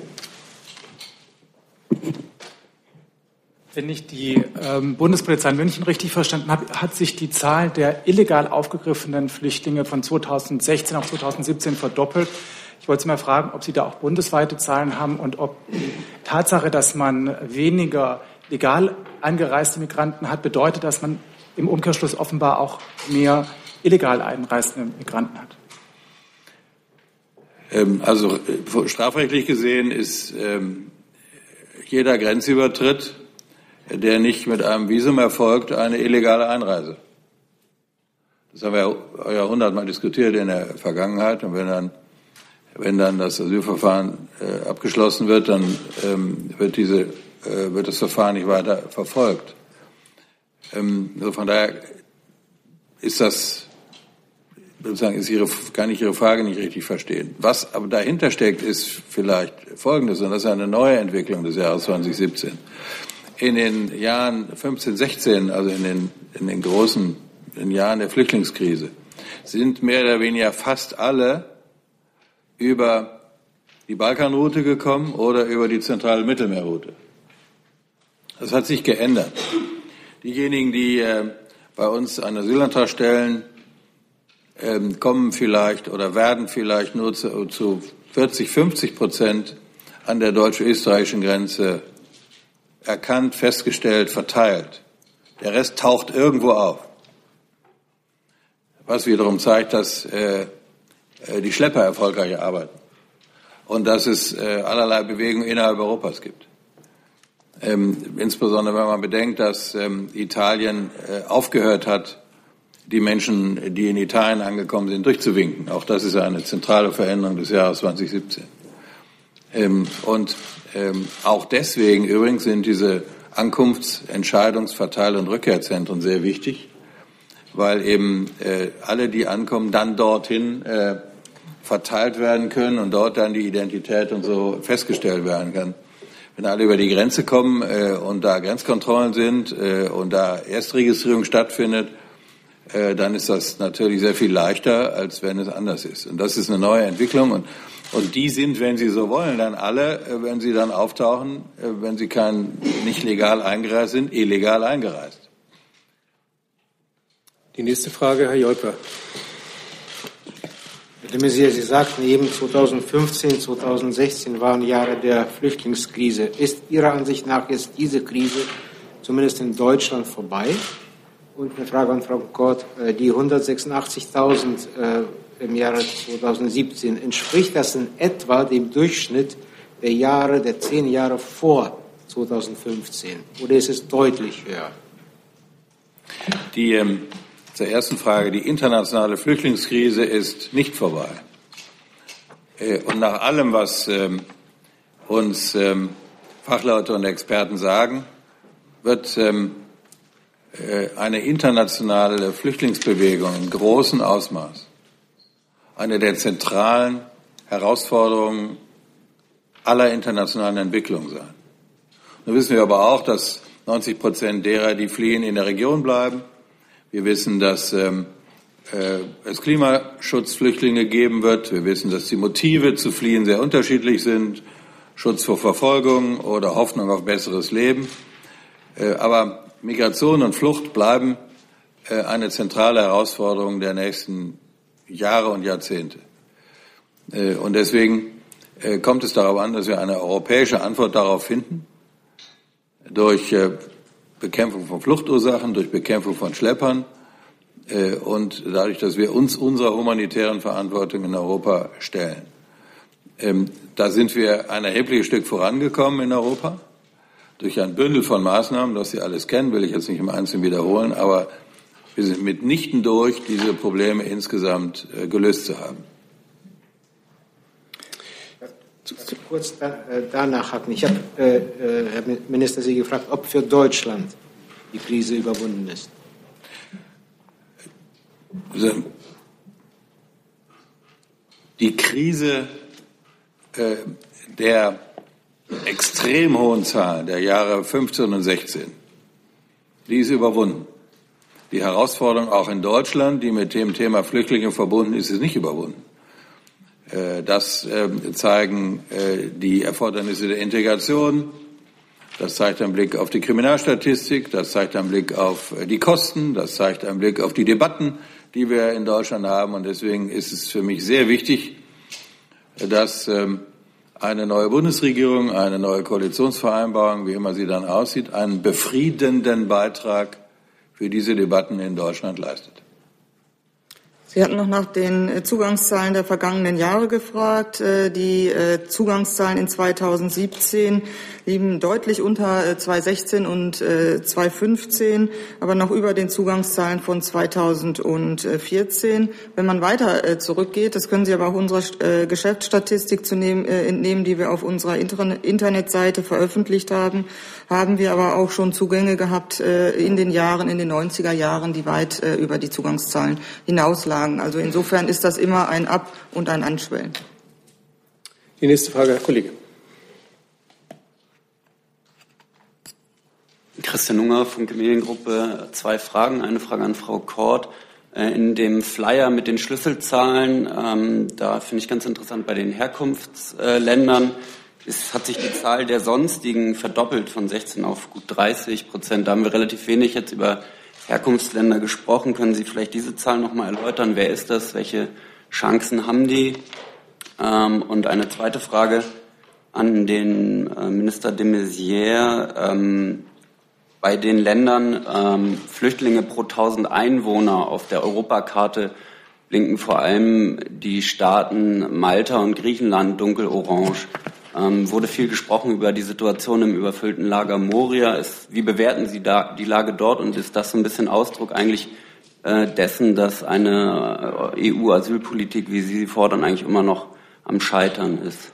Wenn ich die ähm, Bundespolizei in München richtig verstanden habe, hat sich die Zahl der illegal aufgegriffenen Flüchtlinge von 2016 auf 2017 verdoppelt. Ich wollte Sie mal fragen, ob Sie da auch bundesweite Zahlen haben und ob die Tatsache, dass man weniger legal eingereiste Migranten hat, bedeutet, dass man im Umkehrschluss offenbar auch mehr illegal einreisende Migranten hat.
Ähm, also äh, strafrechtlich gesehen ist ähm, jeder Grenzübertritt, der nicht mit einem Visum erfolgt, eine illegale Einreise. Das haben wir ja hundertmal diskutiert in der Vergangenheit. Und wenn dann, wenn dann das Asylverfahren äh, abgeschlossen wird, dann ähm, wird, diese, äh, wird das Verfahren nicht weiter verfolgt. Also von daher ist das sozusagen ist Ihre, kann ich Ihre Frage nicht richtig verstehen. Was aber dahinter steckt, ist vielleicht Folgendes, und das ist eine neue Entwicklung des Jahres 2017. In den Jahren 15, 16, also in den, in den großen in Jahren der Flüchtlingskrise, sind mehr oder weniger fast alle über die Balkanroute gekommen oder über die zentrale Mittelmeerroute. Das hat sich geändert. Diejenigen, die äh, bei uns einen Asylantrag stellen, ähm, kommen vielleicht oder werden vielleicht nur zu, zu 40, 50 Prozent an der deutsch-österreichischen Grenze erkannt, festgestellt, verteilt. Der Rest taucht irgendwo auf. Was wiederum zeigt, dass äh, äh die Schlepper erfolgreich arbeiten und dass es äh, allerlei Bewegungen innerhalb Europas gibt. Ähm, insbesondere wenn man bedenkt, dass ähm, Italien äh, aufgehört hat, die Menschen, die in Italien angekommen sind, durchzuwinken. Auch das ist eine zentrale Veränderung des Jahres 2017. Ähm, und ähm, auch deswegen übrigens sind diese Ankunfts-, Verteil- und Rückkehrzentren sehr wichtig, weil eben äh, alle, die ankommen, dann dorthin äh, verteilt werden können und dort dann die Identität und so festgestellt werden kann. Wenn alle über die Grenze kommen äh, und da Grenzkontrollen sind äh, und da Erstregistrierung stattfindet, äh, dann ist das natürlich sehr viel leichter, als wenn es anders ist. Und das ist eine neue Entwicklung. Und, und die sind, wenn Sie so wollen, dann alle, äh, wenn sie dann auftauchen, äh, wenn sie kein, nicht legal eingereist sind, illegal eingereist.
Die nächste Frage, Herr Jolper.
Herr Maizière, Sie sagten eben, 2015, 2016 waren Jahre der Flüchtlingskrise. Ist Ihrer Ansicht nach jetzt diese Krise zumindest in Deutschland vorbei? Und eine Frage an Frau Kort. Äh, die 186.000 äh, im Jahre 2017, entspricht das in etwa dem Durchschnitt der Jahre, der zehn Jahre vor 2015? Oder ist es deutlich höher?
Die, ähm, zur ersten Frage. Die internationale Flüchtlingskrise ist nicht vorbei. Äh, und nach allem, was ähm, uns ähm, Fachleute und Experten sagen, wird eine internationale Flüchtlingsbewegung in großem Ausmaß eine der zentralen Herausforderungen aller internationalen Entwicklungen sein. Nun wissen wir aber auch, dass 90 Prozent derer, die fliehen, in der Region bleiben. Wir wissen, dass ähm, äh, es Klimaschutzflüchtlinge geben wird. Wir wissen, dass die Motive zu fliehen sehr unterschiedlich sind. Schutz vor Verfolgung oder Hoffnung auf besseres Leben. Äh, aber Migration und Flucht bleiben äh, eine zentrale Herausforderung der nächsten Jahre und Jahrzehnte. Äh, und deswegen äh, kommt es darauf an, dass wir eine europäische Antwort darauf finden, durch Bekämpfung von Fluchtursachen, durch Bekämpfung von Schleppern und dadurch, dass wir uns unserer humanitären Verantwortung in Europa stellen. Ähm, da sind wir ein erhebliches Stück vorangekommen in Europa durch ein Bündel von Maßnahmen, das Sie alles kennen, will ich jetzt nicht im Einzelnen wiederholen, aber wir sind mitnichten durch, diese Probleme insgesamt äh, gelöst zu haben.
Kurz da, äh, danach hatten. Ich habe, äh, äh, Herr Minister, Sie gefragt, ob für Deutschland die Krise überwunden ist.
Also, die Krise äh, der extrem hohen Zahlen der Jahre 15 und 16, die ist überwunden. Die Herausforderung auch in Deutschland, die mit dem Thema Flüchtlinge verbunden ist, ist nicht überwunden. Äh, das ähm, zeigen äh, die Erfordernisse der Integration. Das zeigt ein Blick auf die Kriminalstatistik. Das zeigt ein Blick auf äh, die Kosten. Das zeigt ein Blick auf die Debatten, die wir in Deutschland haben. Und deswegen ist es für mich sehr wichtig, dass ähm, eine neue Bundesregierung, eine neue Koalitionsvereinbarung, wie immer sie dann aussieht, einen befriedenden Beitrag für diese Debatten in Deutschland leistet.
Sie hatten noch nach den äh, Zugangszahlen der vergangenen Jahre gefragt. Äh, die äh, Zugangszahlen in 2017 liegen deutlich unter 2016 und 2015, aber noch über den Zugangszahlen von 2014. Wenn man weiter zurückgeht, das können Sie aber auch unserer Geschäftsstatistik entnehmen, die wir auf unserer Internetseite veröffentlicht haben, haben wir aber auch schon Zugänge gehabt in den Jahren, in den 90er Jahren, die weit über die Zugangszahlen hinauslagen. Also insofern ist das immer ein Ab- und ein Anschwellen.
Die nächste Frage, Herr Kollege.
Christian Unger, Funke Mediengruppe. Zwei Fragen. Eine Frage an Frau Kort. Äh, in dem Flyer mit den Schlüsselzahlen, ähm, da finde ich ganz interessant, bei den Herkunftsländern ist, hat sich die Zahl der Sonstigen verdoppelt von 16 auf gut 30 Prozent. Da haben wir relativ wenig jetzt über Herkunftsländer gesprochen. Können Sie vielleicht diese Zahl noch mal erläutern? Wer ist das? Welche Chancen haben die? Ähm, und eine zweite Frage an den äh, Minister de Maizière. Ähm, bei den Ländern ähm, Flüchtlinge pro 1000 Einwohner auf der Europakarte blinken vor allem die Staaten Malta und Griechenland dunkelorange. Ähm, wurde viel gesprochen über die Situation im überfüllten Lager Moria. Ist, wie bewerten Sie da die Lage dort und ist das so ein bisschen Ausdruck eigentlich äh, dessen, dass eine äh, EU-Asylpolitik, wie Sie sie fordern, eigentlich immer noch am Scheitern ist?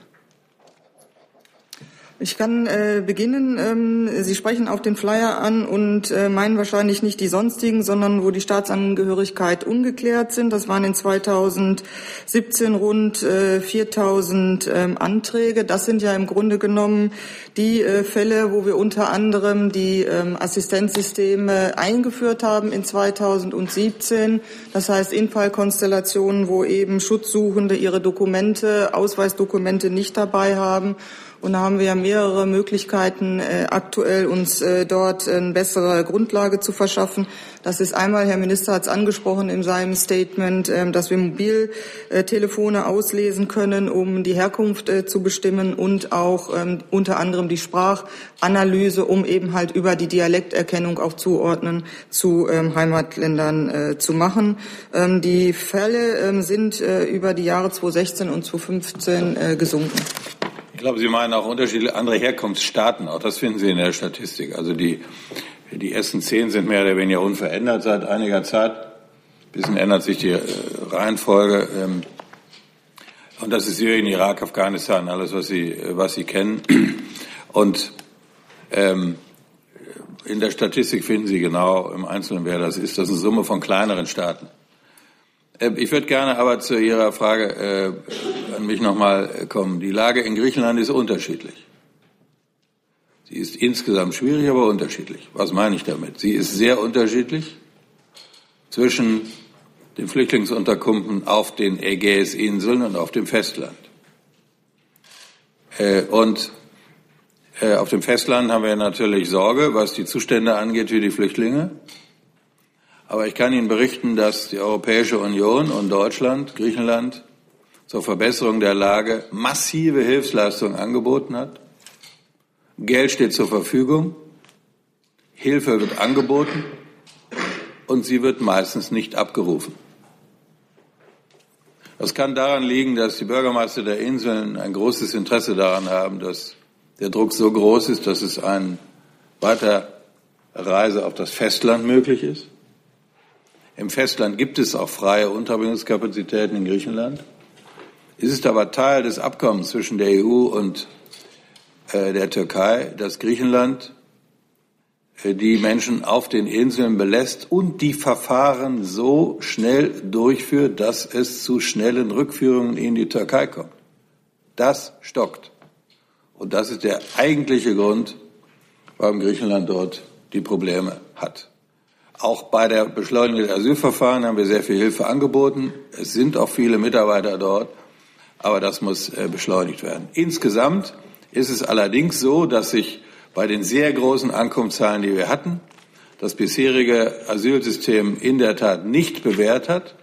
Ich kann äh, beginnen. Ähm, Sie sprechen auf den Flyer an und äh, meinen wahrscheinlich nicht die sonstigen, sondern wo die Staatsangehörigkeit ungeklärt sind. Das waren in 2017 rund äh, 4000 ähm, Anträge. Das sind ja im Grunde genommen die äh, Fälle, wo wir unter anderem die ähm, Assistenzsysteme eingeführt haben in 2017. Das heißt Infallkonstellationen, wo eben Schutzsuchende ihre Dokumente, Ausweisdokumente nicht dabei haben und da haben wir ja mehrere Möglichkeiten, äh, aktuell uns äh, dort eine bessere Grundlage zu verschaffen. Das ist einmal, Herr Minister hat es angesprochen in seinem Statement, äh, dass wir Mobiltelefone auslesen können, um die Herkunft äh, zu bestimmen und auch ähm, unter anderem die Sprachanalyse, um eben halt über die Dialekterkennung auch zuordnen zu ähm, Heimatländern äh, zu machen. Ähm, die Fälle sind äh, über die Jahre 2016 und 2015 äh, gesunken.
Ich glaube, Sie meinen auch unterschiedliche andere Herkunftsstaaten. Auch das finden Sie in der Statistik. Also die, die ersten zehn sind mehr oder weniger unverändert seit einiger Zeit. Ein bisschen ändert sich die äh, Reihenfolge. Ähm, und das ist Syrien, Irak, Afghanistan, alles, was Sie, äh, was Sie kennen. Und ähm, in der Statistik finden Sie genau im Einzelnen, wer das ist. Das ist eine Summe von kleineren Staaten. Äh, ich würde gerne aber zu Ihrer Frage äh, an mich nochmal kommen. Die Lage in Griechenland ist unterschiedlich. Sie ist insgesamt schwierig, aber unterschiedlich. Was meine ich damit? Sie ist sehr unterschiedlich zwischen den Flüchtlingsunterkünften auf den Ägäisinseln und auf dem Festland. Äh, und äh, auf dem Festland haben wir natürlich Sorge, was die Zustände angeht für die Flüchtlinge. Aber ich kann Ihnen berichten, dass die Europäische Union und Deutschland, Griechenland zur Verbesserung der Lage massive Hilfsleistungen angeboten hat. Geld steht zur Verfügung, Hilfe wird angeboten und sie wird meistens nicht abgerufen. Das kann daran liegen, dass die Bürgermeister der Inseln ein großes Interesse daran haben, dass der Druck so groß ist, dass es eine Weiterreise auf das Festland möglich ist. Im Festland gibt es auch freie Unterbringungskapazitäten in Griechenland. Es ist aber Teil des Abkommens zwischen der EU und äh, der Türkei, dass Griechenland äh, die Menschen auf den Inseln belässt und die Verfahren so schnell durchführt, dass es zu schnellen Rückführungen in die Türkei kommt. Das stockt. Und das ist der eigentliche Grund, warum Griechenland dort die Probleme hat. Auch bei der Beschleunigung der Asylverfahren haben wir sehr viel Hilfe angeboten. Es sind auch viele Mitarbeiter dort. Aber das muss äh, beschleunigt werden. Insgesamt ist es allerdings so, dass sich bei den sehr großen Ankunftszahlen, die wir hatten, das bisherige Asylsystem in der Tat nicht bewährt hat.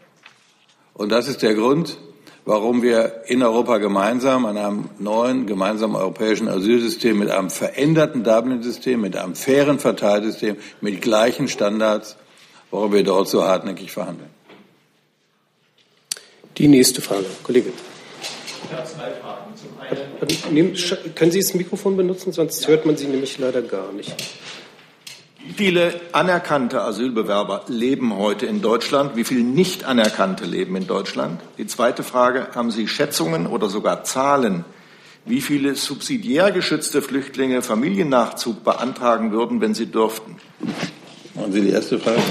Und das ist der Grund, warum wir in Europa gemeinsam an einem neuen gemeinsamen europäischen Asylsystem mit einem veränderten Dublin-System, mit einem fairen Verteilsystem, mit gleichen Standards, warum wir dort so hartnäckig verhandeln.
Die nächste Frage, Kollege. Ich habe zwei Fragen. Zum einen können Sie das Mikrofon benutzen, sonst hört man Sie nämlich leider gar nicht.
Wie viele anerkannte Asylbewerber leben heute in Deutschland? Wie viele nicht anerkannte leben in Deutschland? Die zweite Frage, haben Sie Schätzungen oder sogar Zahlen, wie viele subsidiär geschützte Flüchtlinge Familiennachzug beantragen würden, wenn sie dürften?
Machen Sie die erste Frage.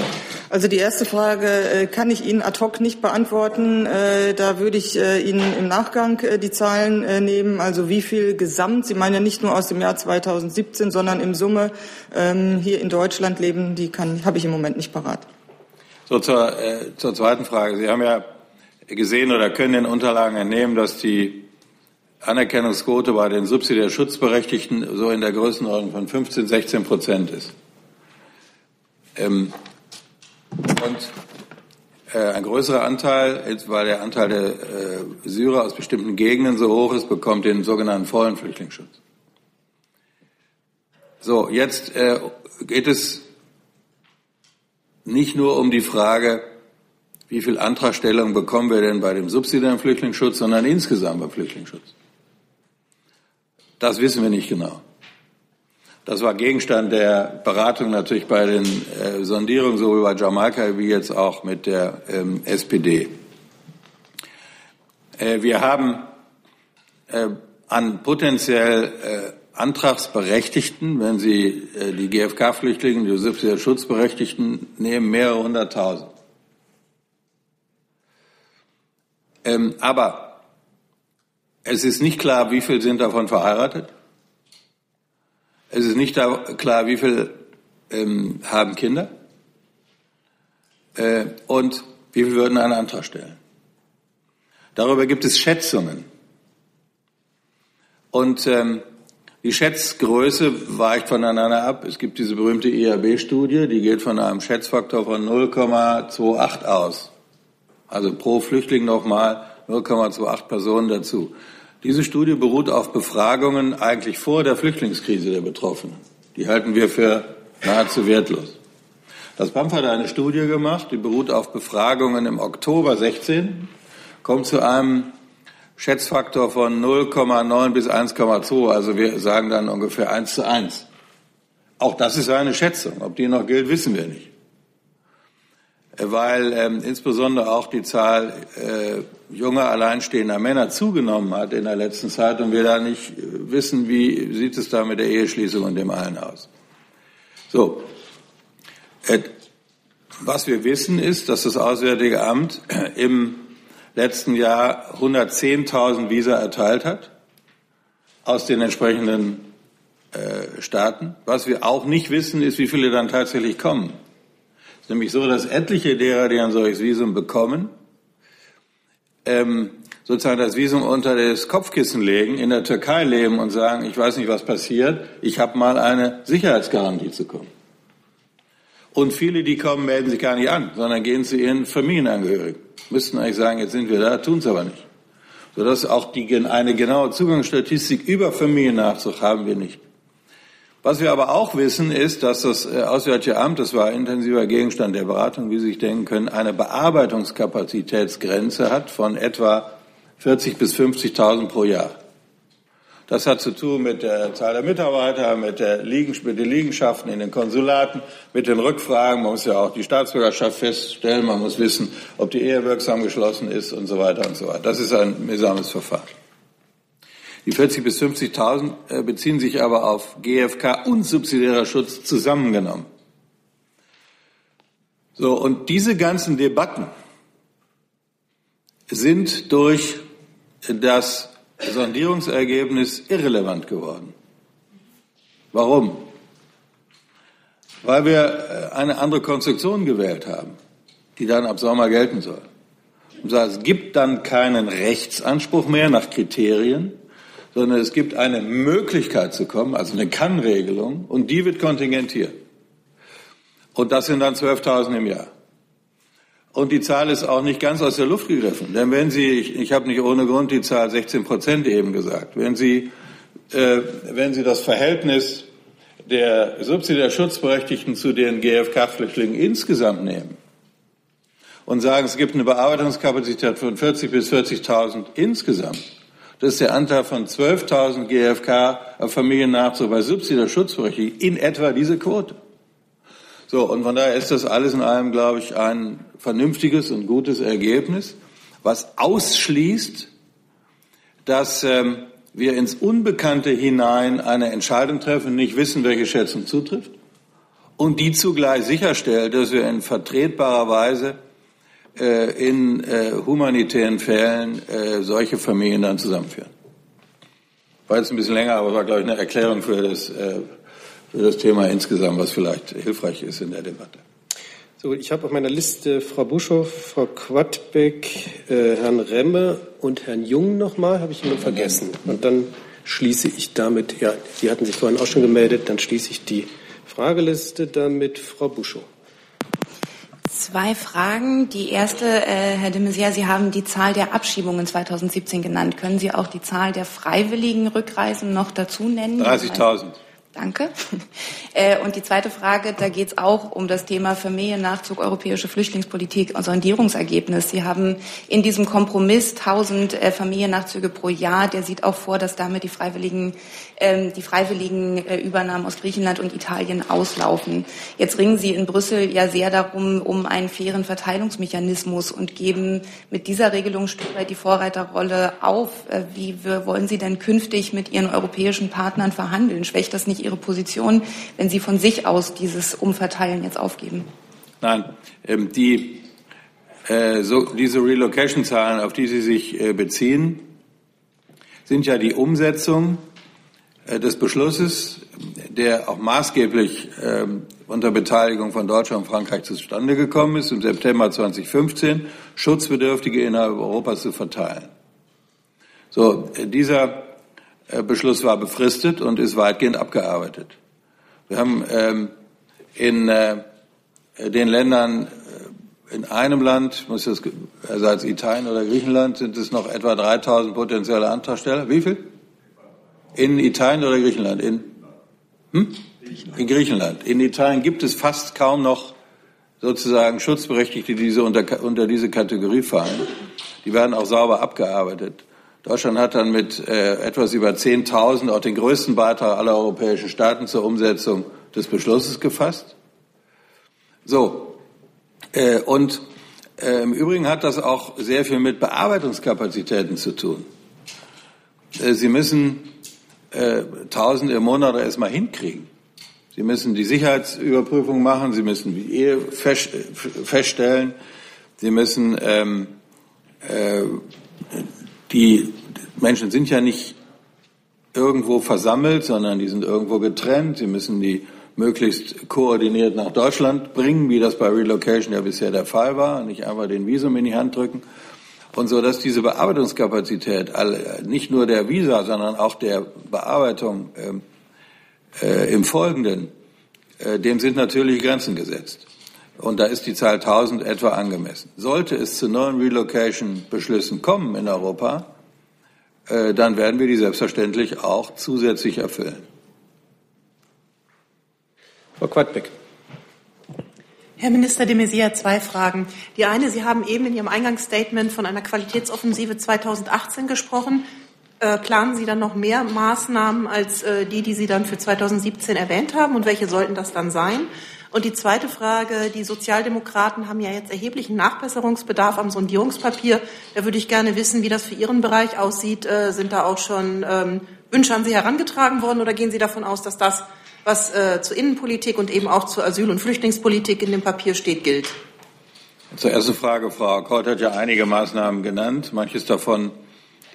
Also die erste Frage äh, kann ich Ihnen ad hoc nicht beantworten. Äh, da würde ich äh, Ihnen im Nachgang die Zahlen nehmen. Also wie viel gesamt, Sie meinen ja nicht nur aus dem Jahr 2017, sondern im Summe ähm, hier in Deutschland leben, die kann, habe ich im Moment nicht parat.
So zur, äh, zur zweiten Frage. Sie haben ja gesehen oder können in Unterlagen entnehmen, dass die Anerkennungsquote bei den subsidiär Schutzberechtigten so in der Größenordnung von 15, 16 Prozent ist. Ähm, und äh, ein größerer Anteil, weil der Anteil der äh, Syrer aus bestimmten Gegenden so hoch ist, bekommt den sogenannten vollen Flüchtlingsschutz. So, jetzt äh, geht es nicht nur um die Frage, wie viel Antragstellung bekommen wir denn bei dem subsidiären Flüchtlingsschutz, sondern insgesamt beim Flüchtlingsschutz. Das wissen wir nicht genau. Das war Gegenstand der Beratung natürlich bei den äh, Sondierungen, sowohl bei Jamaika wie jetzt auch mit der ähm, SPD. Äh, wir haben äh, an potenziell äh, Antragsberechtigten, wenn Sie äh, die GfK-Flüchtlinge, die subsidiär Schutzberechtigten nehmen, mehrere hunderttausend. Ähm, aber es ist nicht klar, wie viel sind davon verheiratet. Es ist nicht klar, wie viel ähm, haben Kinder äh, und wie viel würden einen Antrag stellen. Darüber gibt es Schätzungen. Und ähm, die Schätzgröße weicht voneinander ab. Es gibt diese berühmte IAB-Studie, die geht von einem Schätzfaktor von 0,28 aus. Also pro Flüchtling nochmal 0,28 Personen dazu. Diese Studie beruht auf Befragungen eigentlich vor der Flüchtlingskrise der Betroffenen. Die halten wir für nahezu wertlos. Das BAMF hat eine Studie gemacht, die beruht auf Befragungen im Oktober 16, kommt zu einem Schätzfaktor von 0,9 bis 1,2, also wir sagen dann ungefähr 1 zu 1. Auch das ist eine Schätzung. Ob die noch gilt, wissen wir nicht. Weil ähm, insbesondere auch die Zahl äh, junger alleinstehender Männer zugenommen hat in der letzten Zeit und wir da nicht äh, wissen, wie sieht es da mit der Eheschließung und dem allen aus. So. Äh, was wir wissen ist, dass das Auswärtige Amt im letzten Jahr 110.000 Visa erteilt hat aus den entsprechenden äh, Staaten. Was wir auch nicht wissen, ist, wie viele dann tatsächlich kommen. Es ist nämlich so, dass etliche derer, die ein solches Visum bekommen, ähm, sozusagen das Visum unter das Kopfkissen legen, in der Türkei leben und sagen, ich weiß nicht, was passiert, ich habe mal eine Sicherheitsgarantie zu kommen. Und viele, die kommen, melden sich gar nicht an, sondern gehen zu ihren Familienangehörigen. Müssten eigentlich sagen, jetzt sind wir da, tun es aber nicht. Sodass auch die, eine genaue Zugangsstatistik über Familiennachzug haben wir nicht. Was wir aber auch wissen, ist, dass das äh, Auswärtige Amt, das war intensiver Gegenstand der Beratung, wie Sie sich denken können, eine Bearbeitungskapazitätsgrenze hat von etwa 40 bis 50.000 pro Jahr. Das hat zu tun mit der Zahl der Mitarbeiter, mit, der Liegen, mit den Liegenschaften in den Konsulaten, mit den Rückfragen. Man muss ja auch die Staatsbürgerschaft feststellen. Man muss wissen, ob die Ehe wirksam geschlossen ist und so weiter und so weiter. Das ist ein mühsames Verfahren. Die 40 bis 50.000 äh, beziehen sich aber auf GfK und subsidiärer Schutz zusammengenommen. So, und diese ganzen Debatten sind durch das Sondierungsergebnis irrelevant geworden. Warum? Weil wir äh, eine andere Konstruktion gewählt haben, die dann ab Sommer gelten soll. Es gibt dann keinen Rechtsanspruch mehr nach Kriterien, sondern es gibt eine Möglichkeit zu kommen, also eine Kann-Regelung, und die wird kontingentiert. Und das sind dann 12.000 im Jahr. Und die Zahl ist auch nicht ganz aus der Luft gegriffen. Denn wenn Sie, ich, ich habe nicht ohne Grund die Zahl 16 Prozent eben gesagt, wenn Sie, äh, wenn Sie das Verhältnis der subsidiär Schutzberechtigten zu den GfK-Flüchtlingen insgesamt nehmen und sagen, es gibt eine Bearbeitungskapazität von 40 bis 40.000 insgesamt, das ist der Anteil von 12.000 GfK Familiennachzug bei subsidiär Schutzberechtigten in etwa diese Quote. So, und von daher ist das alles in allem, glaube ich, ein vernünftiges und gutes Ergebnis, was ausschließt, dass ähm, wir ins Unbekannte hinein eine Entscheidung treffen, nicht wissen, welche Schätzung zutrifft, und die zugleich sicherstellt, dass wir in vertretbarer Weise äh, in äh, humanitären Fällen äh, solche Familien dann zusammenführen. War jetzt ein bisschen länger, aber war, glaube ich, eine Erklärung für das äh, für das Thema insgesamt, was vielleicht hilfreich ist in der Debatte.
So, ich habe auf meiner Liste Frau Buschow, Frau Quadbeck, äh, Herrn Remme und Herrn Jung nochmal, habe ich jemanden vergessen. Und dann schließe ich damit, ja, Sie hatten sich vorhin auch schon gemeldet, dann schließe ich die Frageliste damit. Frau Buschow.
Zwei Fragen. Die erste, äh, Herr de Maizière, Sie haben die Zahl der Abschiebungen 2017 genannt. Können Sie auch die Zahl der freiwilligen Rückreisen noch dazu nennen?
30.000.
Danke. Äh, und die zweite Frage, da geht es auch um das Thema Familiennachzug, europäische Flüchtlingspolitik und Sondierungsergebnis. Sie haben in diesem Kompromiss 1000 äh, Familiennachzüge pro Jahr. Der sieht auch vor, dass damit die freiwilligen, die freiwilligen äh, Übernahmen aus Griechenland und Italien auslaufen. Jetzt ringen Sie in Brüssel ja sehr darum, um einen fairen Verteilungsmechanismus und geben mit dieser Regelung Stück weit die Vorreiterrolle auf. Wie wollen Sie denn künftig mit Ihren europäischen Partnern verhandeln? Schwächt das nicht Ihre Position, wenn Sie von sich aus dieses Umverteilen jetzt aufgeben?
Nein, ähm, die, äh, so, diese Relocation-Zahlen, auf die Sie sich äh, beziehen, sind ja die Umsetzung äh, des Beschlusses, der auch maßgeblich äh, unter Beteiligung von Deutschland und Frankreich zustande gekommen ist, im September 2015 Schutzbedürftige innerhalb Europas zu verteilen. So, äh, dieser äh, Beschluss war befristet und ist weitgehend abgearbeitet. Wir haben ähm, in äh, den Ländern, äh, in einem Land, muss das, also als Italien oder Griechenland, sind es noch etwa 3000 potenzielle Antragsteller. Wie viel? In Italien oder Griechenland? In, hm? in Griechenland. In Italien gibt es fast kaum noch sozusagen Schutzberechtigte, die unter, unter diese Kategorie fallen. Die werden auch sauber abgearbeitet. Deutschland hat dann mit äh, etwas über 10.000 auch den größten Beitrag aller europäischen Staaten zur Umsetzung des Beschlusses gefasst. So, äh, und äh, im Übrigen hat das auch sehr viel mit Bearbeitungskapazitäten zu tun. Äh, Sie müssen äh, Tausende im Monat erstmal hinkriegen. Sie müssen die Sicherheitsüberprüfung machen, Sie müssen die Ehe feststellen, Sie müssen ähm, äh, die Menschen sind ja nicht irgendwo versammelt, sondern die sind irgendwo getrennt. Sie müssen die möglichst koordiniert nach Deutschland bringen, wie das bei Relocation ja bisher der Fall war, nicht einfach den Visum in die Hand drücken. Und so, dass diese Bearbeitungskapazität nicht nur der Visa, sondern auch der Bearbeitung äh, äh, im Folgenden, äh, dem sind natürlich Grenzen gesetzt. Und da ist die Zahl 1000 etwa angemessen. Sollte es zu neuen Relocation-Beschlüssen kommen in Europa, äh, dann werden wir die selbstverständlich auch zusätzlich erfüllen.
Frau Quadbeck.
Herr Minister de Maizière, zwei Fragen. Die eine, Sie haben eben in Ihrem Eingangsstatement von einer Qualitätsoffensive 2018 gesprochen. Äh, planen Sie dann noch mehr Maßnahmen als äh, die, die Sie dann für 2017 erwähnt haben? Und welche sollten das dann sein? Und die zweite Frage, die Sozialdemokraten haben ja jetzt erheblichen Nachbesserungsbedarf am Sondierungspapier. Da würde ich gerne wissen, wie das für Ihren Bereich aussieht. Äh, sind da auch schon ähm, Wünsche an Sie herangetragen worden oder gehen Sie davon aus, dass das, was äh, zur Innenpolitik und eben auch zur Asyl- und Flüchtlingspolitik in dem Papier steht, gilt?
Zur ersten Frage, Frau Kort hat ja einige Maßnahmen genannt. Manches davon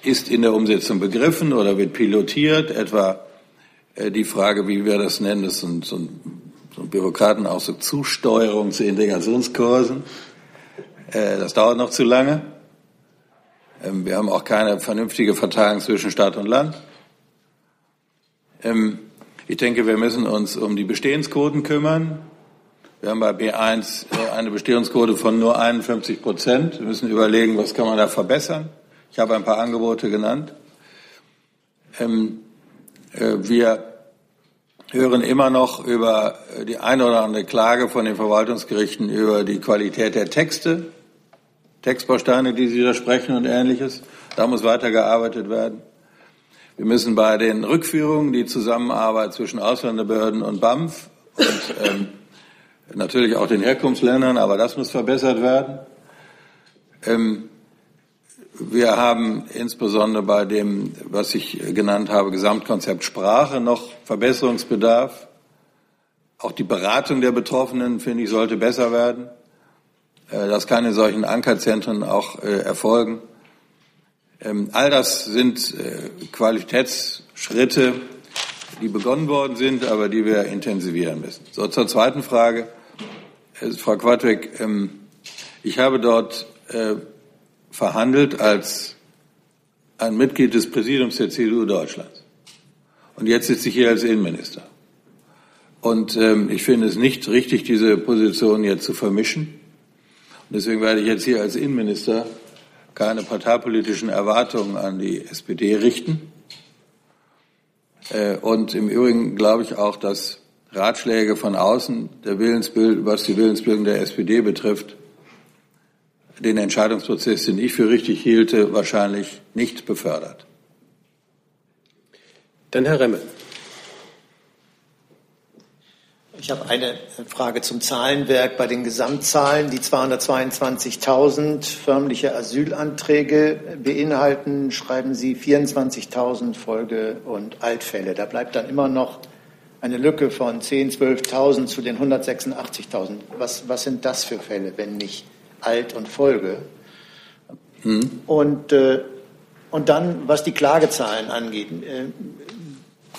ist in der Umsetzung begriffen oder wird pilotiert, etwa äh, die Frage, wie wir das nennen, das sind so ein und Bürokraten auch so Zusteuerung zu Integrationskursen. Äh, das dauert noch zu lange. Ähm, wir haben auch keine vernünftige Verteilung zwischen Stadt und Land. Ähm, ich denke, wir müssen uns um die Bestehensquoten kümmern. Wir haben bei B1 äh, eine Bestehungsquote von nur 51 Prozent. Wir müssen überlegen, was kann man da verbessern. Ich habe ein paar Angebote genannt. Ähm, äh, wir hören immer noch über die eine oder andere Klage von den Verwaltungsgerichten über die Qualität der Texte, Textbausteine, die sie da sprechen und ähnliches. Da muss weitergearbeitet werden. Wir müssen bei den Rückführungen die Zusammenarbeit zwischen Ausländerbehörden und BAMF und ähm, natürlich auch den Herkunftsländern, aber das muss verbessert werden. Ähm, wir haben insbesondere bei dem, was ich genannt habe, Gesamtkonzept Sprache noch Verbesserungsbedarf. Auch die Beratung der Betroffenen, finde ich, sollte besser werden. Äh, das kann in solchen Ankerzentren auch äh, erfolgen. Ähm, all das sind äh, Qualitätsschritte, die begonnen worden sind, aber die wir intensivieren müssen. So, zur zweiten Frage. Frau Quadbeck, ähm, ich habe dort verhandelt als ein Mitglied des Präsidiums der CDU Deutschlands. Und jetzt sitze ich hier als Innenminister. Und ähm, ich finde es nicht richtig, diese Position jetzt zu vermischen. Und deswegen werde ich jetzt hier als Innenminister keine parteipolitischen Erwartungen an die SPD richten. Äh, und im Übrigen glaube ich auch, dass Ratschläge von außen, der Willensbild, was die Willensbildung der SPD betrifft, den Entscheidungsprozess, den ich für richtig hielte, wahrscheinlich nicht befördert.
Dann Herr Remme.
Ich habe eine Frage zum Zahlenwerk. Bei den Gesamtzahlen, die 222.000 förmliche Asylanträge beinhalten, schreiben Sie 24.000 Folge- und Altfälle. Da bleibt dann immer noch eine Lücke von 10.000, 12.000 zu den 186.000. Was, was sind das für Fälle, wenn nicht Alt und Folge? Hm. Und, äh, und dann, was die Klagezahlen angeht. Äh,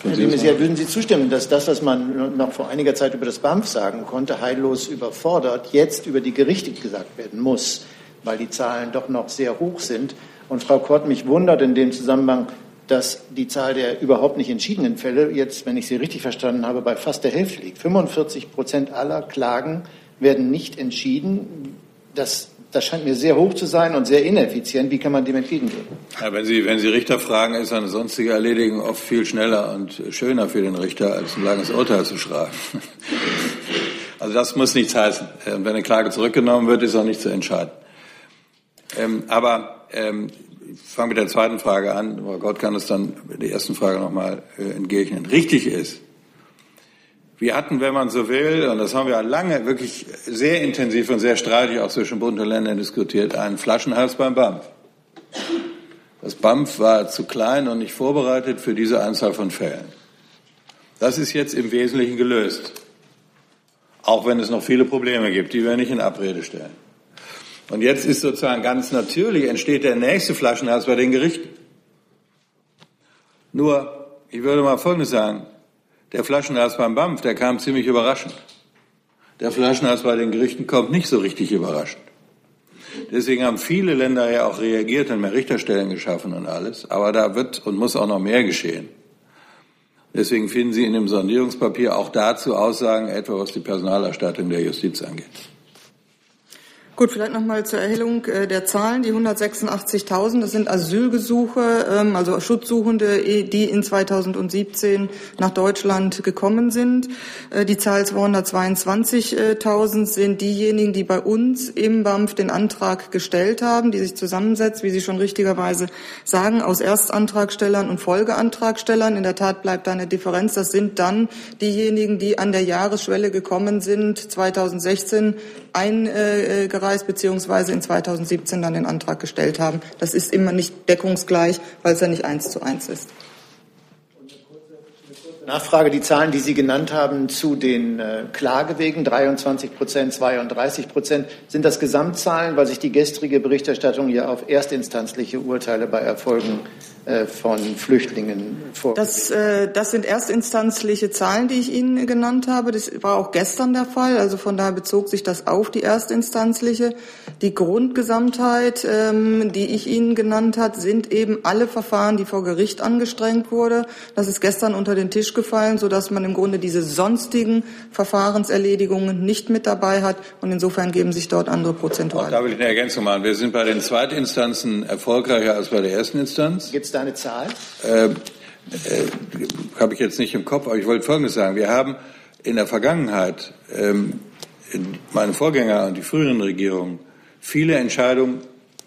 Herr de Maizière, würden Sie zustimmen, dass das, was man noch vor einiger Zeit über das BAMF sagen konnte, heillos überfordert, jetzt über die Gerichte gesagt werden muss, weil die Zahlen doch noch sehr hoch sind? Und Frau Kort, mich wundert in dem Zusammenhang, dass die Zahl der überhaupt nicht entschiedenen Fälle jetzt, wenn ich Sie richtig verstanden habe, bei fast der Hälfte liegt. 45 Prozent aller Klagen werden nicht entschieden. Das das scheint mir sehr hoch zu sein und sehr ineffizient. Wie kann man dem entgegengehen?
Ja, wenn, Sie, wenn Sie Richter fragen, ist eine sonstige Erledigung oft viel schneller und schöner für den Richter, als ein langes Urteil zu schreiben. Also das muss nichts heißen. Ähm, wenn eine Klage zurückgenommen wird, ist auch nicht zu entscheiden. Ähm, aber ähm, ich fange mit der zweiten Frage an. Oh Gott kann es dann der ersten Frage nochmal äh, entgegnen. Richtig ist, wir hatten, wenn man so will, und das haben wir lange wirklich sehr intensiv und sehr streitig auch zwischen Bund und Ländern diskutiert, einen Flaschenhals beim BAMF. Das BAMF war zu klein und nicht vorbereitet für diese Anzahl von Fällen. Das ist jetzt im Wesentlichen gelöst. Auch wenn es noch viele Probleme gibt, die wir nicht in Abrede stellen. Und jetzt ist sozusagen ganz natürlich, entsteht der nächste Flaschenhals bei den Gerichten. Nur, ich würde mal Folgendes sagen. Der Flaschenhals beim BAMF, der kam ziemlich überraschend. Der Flaschenhals bei den Gerichten kommt nicht so richtig überraschend. Deswegen haben viele Länder ja auch reagiert und mehr Richterstellen geschaffen und alles. Aber da wird und muss auch noch mehr geschehen. Deswegen finden Sie in dem Sondierungspapier auch dazu Aussagen, etwa was die Personalerstattung der Justiz angeht.
Gut, vielleicht noch mal zur Erhellung äh, der Zahlen. Die 186.000, das sind Asylgesuche, ähm, also Schutzsuchende, eh, die in 2017 nach Deutschland gekommen sind. Äh, die Zahl 222.000 sind diejenigen, die bei uns im BAMF den Antrag gestellt haben, die sich zusammensetzt, wie Sie schon richtigerweise sagen, aus Erstantragstellern und Folgeantragstellern. In der Tat bleibt da eine Differenz. Das sind dann diejenigen, die an der Jahresschwelle gekommen sind, 2016 eingereicht Landkreis beziehungsweise in 2017 dann den Antrag gestellt haben. Das ist immer nicht deckungsgleich, weil es ja nicht eins zu eins ist.
Nachfrage, die Zahlen, die Sie genannt haben zu den äh, Klagewegen, 23 Prozent, 32 Prozent, sind das Gesamtzahlen, weil sich die gestrige Berichterstattung ja auf erstinstanzliche Urteile bei Erfolgen von Flüchtlingen vor.
Das, äh, das sind erstinstanzliche Zahlen, die ich Ihnen genannt habe. Das war auch gestern der Fall. Also von daher bezog sich das auf die erstinstanzliche. Die Grundgesamtheit, ähm, die ich Ihnen genannt habe, sind eben alle Verfahren, die vor Gericht angestrengt wurde. Das ist gestern unter den Tisch gefallen, sodass man im Grunde diese sonstigen Verfahrenserledigungen nicht mit dabei hat. Und insofern geben sich dort andere Prozentuale.
Auch da will ich eine Ergänzung machen. Wir sind bei den Zweitinstanzen erfolgreicher als bei der ersten Instanz.
Gibt da eine Zahl?
Äh, äh, Habe ich jetzt nicht im Kopf, aber ich wollte Folgendes sagen. Wir haben in der Vergangenheit, ähm, meine Vorgänger und die früheren Regierungen, viele Entscheidungen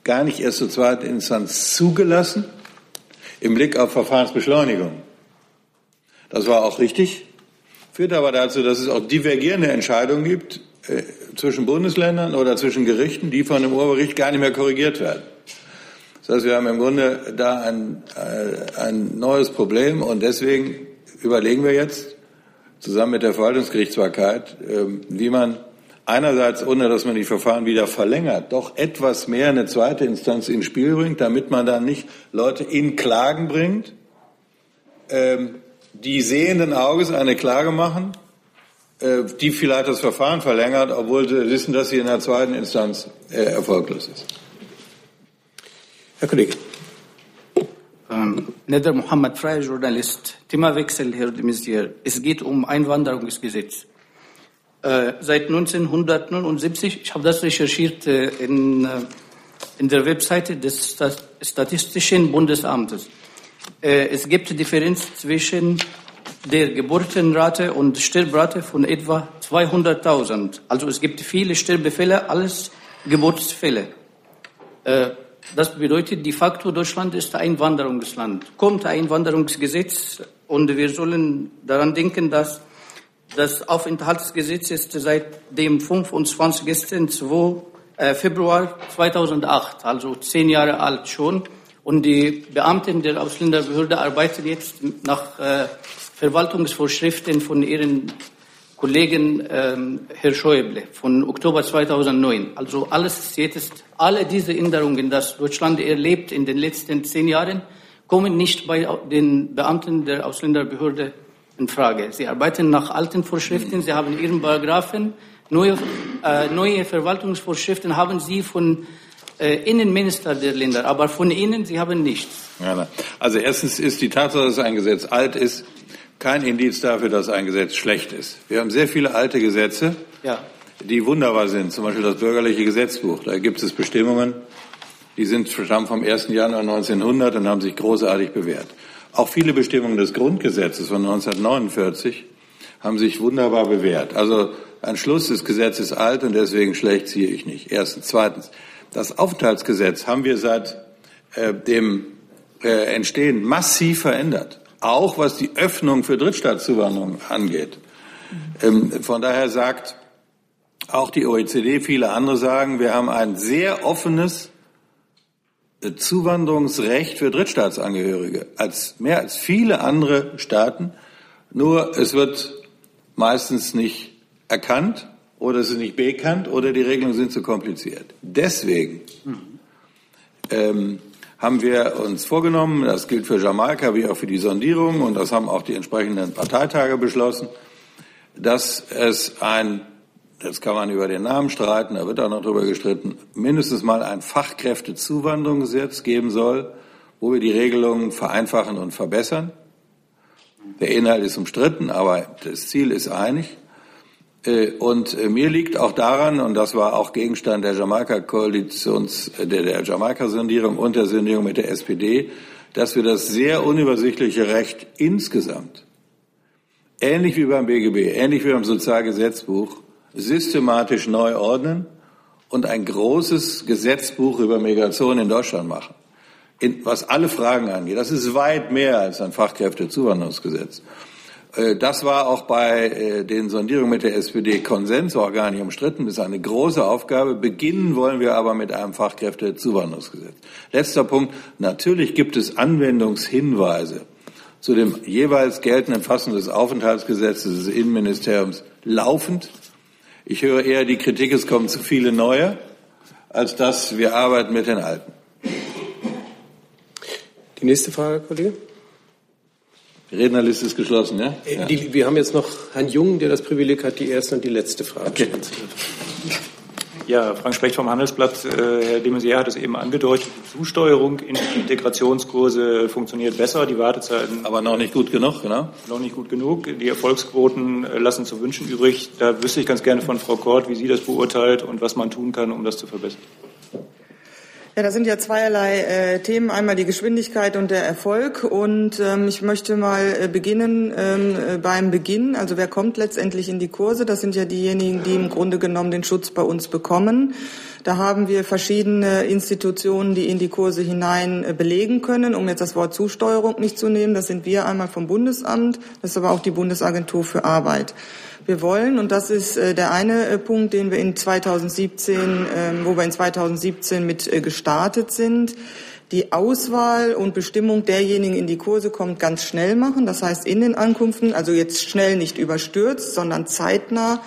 gar nicht erst zur zweiten Instanz zugelassen, im Blick auf Verfahrensbeschleunigung. Das war auch richtig, führt aber dazu, dass es auch divergierende Entscheidungen gibt äh, zwischen Bundesländern oder zwischen Gerichten, die von dem Obergericht gar nicht mehr korrigiert werden. Das heißt, wir haben im Grunde da ein, äh, ein neues Problem und deswegen überlegen wir jetzt zusammen mit der Verwaltungsgerichtsbarkeit, äh, wie man einerseits, ohne dass man die Verfahren wieder verlängert, doch etwas mehr eine zweite Instanz ins Spiel bringt, damit man dann nicht Leute in Klagen bringt, ähm, die sehenden Auges eine Klage machen, äh, die vielleicht das Verfahren verlängert, obwohl sie wissen, dass sie in der zweiten Instanz äh, erfolglos ist.
Herr Kollege. Ähm, Neder Mohammed, freier Journalist. Themawechsel, Herr de Maizière. Es geht um Einwanderungsgesetz. Äh, seit 1979, ich habe das recherchiert äh, in, äh, in der Webseite des Statistischen Bundesamtes. Äh, es gibt Differenz zwischen der Geburtenrate und Sterbrate von etwa 200.000. Also es gibt viele Sterbefälle, alles Geburtsfälle. Das bedeutet de facto, Deutschland ist ein Einwanderungsland. Kommt ein Einwanderungsgesetz und wir sollen daran denken, dass das Aufenthaltsgesetz ist seit dem 25. Äh, Februar 2008, also zehn Jahre alt schon. Und die Beamten der Ausländerbehörde arbeiten jetzt nach äh, Verwaltungsvorschriften von ihren Kollegen ähm, Herr Schäuble von Oktober 2009. Also alles jetzt, alle diese Änderungen, die Deutschland erlebt in den letzten zehn Jahren, kommen nicht bei den Beamten der Ausländerbehörde in Frage. Sie arbeiten nach alten Vorschriften, sie haben ihren Paragraphen, neue, äh, neue Verwaltungsvorschriften haben sie von äh, Innenminister der Länder, aber von Ihnen, Sie haben nichts.
Also erstens ist die Tatsache, dass ein Gesetz alt ist, kein Indiz dafür, dass ein Gesetz schlecht ist. Wir haben sehr viele alte Gesetze, ja. die wunderbar sind. Zum Beispiel das bürgerliche Gesetzbuch. Da gibt es Bestimmungen, die sind stammen vom 1. Januar 1900 und haben sich großartig bewährt. Auch viele Bestimmungen des Grundgesetzes von 1949 haben sich wunderbar bewährt. Also ein Schluss des Gesetzes ist alt und deswegen schlecht ziehe ich nicht. Erstens. Zweitens. Das Aufenthaltsgesetz haben wir seit äh, dem äh, Entstehen massiv verändert auch was die Öffnung für Drittstaatszuwanderung angeht. Ähm, von daher sagt auch die OECD, viele andere sagen, wir haben ein sehr offenes äh, Zuwanderungsrecht für Drittstaatsangehörige, als mehr als viele andere Staaten. Nur es wird meistens nicht erkannt oder es ist nicht bekannt oder die Regelungen sind zu kompliziert. Deswegen ähm, haben wir uns vorgenommen, das gilt für Jamaika wie auch für die Sondierung und das haben auch die entsprechenden Parteitage beschlossen, dass es ein, jetzt kann man über den Namen streiten, da wird auch noch drüber gestritten, mindestens mal ein Fachkräftezuwanderungsgesetz geben soll, wo wir die Regelungen vereinfachen und verbessern. Der Inhalt ist umstritten, aber das Ziel ist einig. Äh, und äh, mir liegt auch daran, und das war auch Gegenstand der Jamaika-Koalitions, äh, der, der Jamaika-Sondierung und der Sondierung mit der SPD, dass wir das sehr unübersichtliche Recht insgesamt, ähnlich wie beim BGB, ähnlich wie beim Sozialgesetzbuch, systematisch neu ordnen und ein großes Gesetzbuch über Migration in Deutschland machen. In, was alle Fragen angeht. Das ist weit mehr als ein Fachkräftezuwanderungsgesetz. Äh, das war auch bei äh, den Sondierungen mit der SPD Konsens, war gar nicht umstritten, ist eine große Aufgabe. Beginnen wollen wir aber mit einem Fachkräftezuwanderungsgesetz. Letzter Punkt. Natürlich gibt es Anwendungshinweise zu dem jeweils geltenden Fassung des Aufenthaltsgesetzes des Innenministeriums laufend. Ich höre eher die Kritik, es kommen zu viele neue, als dass wir arbeiten mit den alten.
Die nächste Frage, Kollege.
Die Rednerliste ist geschlossen, ja?
ja. Die, wir haben jetzt noch Herrn Jung, der das Privileg hat, die erste und die letzte Frage okay. stellen zu
ja, Frank Specht vom Handelsblatt. Äh, Herr de Maizière hat es eben angedeutet. Die Zusteuerung in die Integrationskurse funktioniert besser. Die Wartezeiten.
Aber noch nicht gut genug, genau?
Noch nicht gut genug. Die Erfolgsquoten äh, lassen zu wünschen übrig. Da wüsste ich ganz gerne von Frau Kort, wie sie das beurteilt und was man tun kann, um das zu verbessern.
Ja, da sind ja zweierlei äh, Themen. Einmal die Geschwindigkeit und der Erfolg. Und ähm, ich möchte mal äh, beginnen ähm, äh, beim Beginn. Also wer kommt letztendlich in die Kurse? Das sind ja diejenigen, die im Grunde genommen den Schutz bei uns bekommen. Da haben wir verschiedene Institutionen, die in die Kurse hinein äh, belegen können, um jetzt das Wort Zusteuerung nicht zu nehmen. Das sind wir einmal vom Bundesamt, das ist aber auch die Bundesagentur für Arbeit. Wir wollen, und das ist äh, der eine äh, Punkt, den wir in 2017, ähm, wo wir in 2017 mit äh, gestartet sind, die Auswahl und Bestimmung derjenigen in die Kurse kommt ganz schnell machen. Das heißt in den Ankunften, also jetzt schnell nicht überstürzt, sondern zeitnah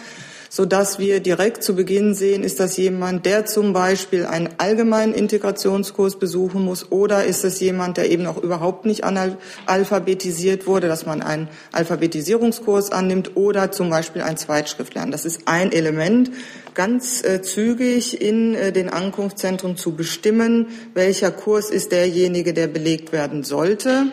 so dass wir direkt zu Beginn sehen, ist das jemand, der zum Beispiel einen allgemeinen Integrationskurs besuchen muss oder ist es jemand, der eben noch überhaupt nicht alphabetisiert wurde, dass man einen Alphabetisierungskurs annimmt oder zum Beispiel ein Zweitschrift lernt. Das ist ein Element, ganz äh, zügig in äh, den Ankunftszentren zu bestimmen, welcher Kurs ist derjenige, der belegt werden sollte.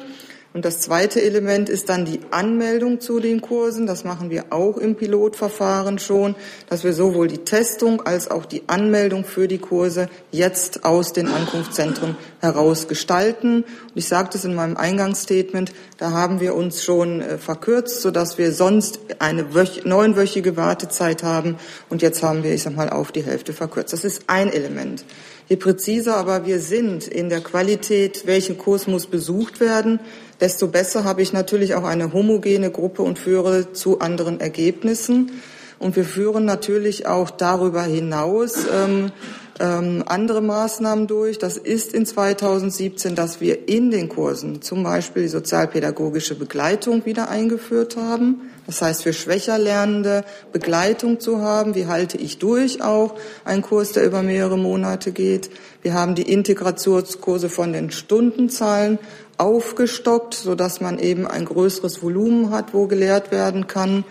Und das zweite Element ist dann die Anmeldung zu den Kursen. Das machen wir auch im Pilotverfahren schon, dass wir sowohl die Testung als auch die Anmeldung für die Kurse jetzt aus den Ankunftszentren heraus gestalten. Und ich sagte es in meinem Eingangsstatement, da haben wir uns schon äh, verkürzt, sodass wir sonst eine neunwöchige Wartezeit haben. Und jetzt haben wir, ich sag mal, auf die Hälfte verkürzt. Das ist ein Element. Je präziser aber wir sind in der Qualität, welchen Kurs muss besucht werden, desto besser habe ich natürlich auch eine homogene Gruppe und führe zu anderen Ergebnissen. Und wir führen natürlich auch darüber hinaus ähm, ähm, andere Maßnahmen durch. Das ist in 2017, dass wir in den Kursen zum Beispiel die sozialpädagogische Begleitung wieder eingeführt haben. Das heißt, für schwächer Lernende Begleitung zu haben. Wie halte ich durch auch einen Kurs, der über mehrere Monate geht? Wir haben die Integrationskurse von den Stundenzahlen aufgestockt, sodass man eben ein größeres Volumen hat, wo gelehrt werden kann.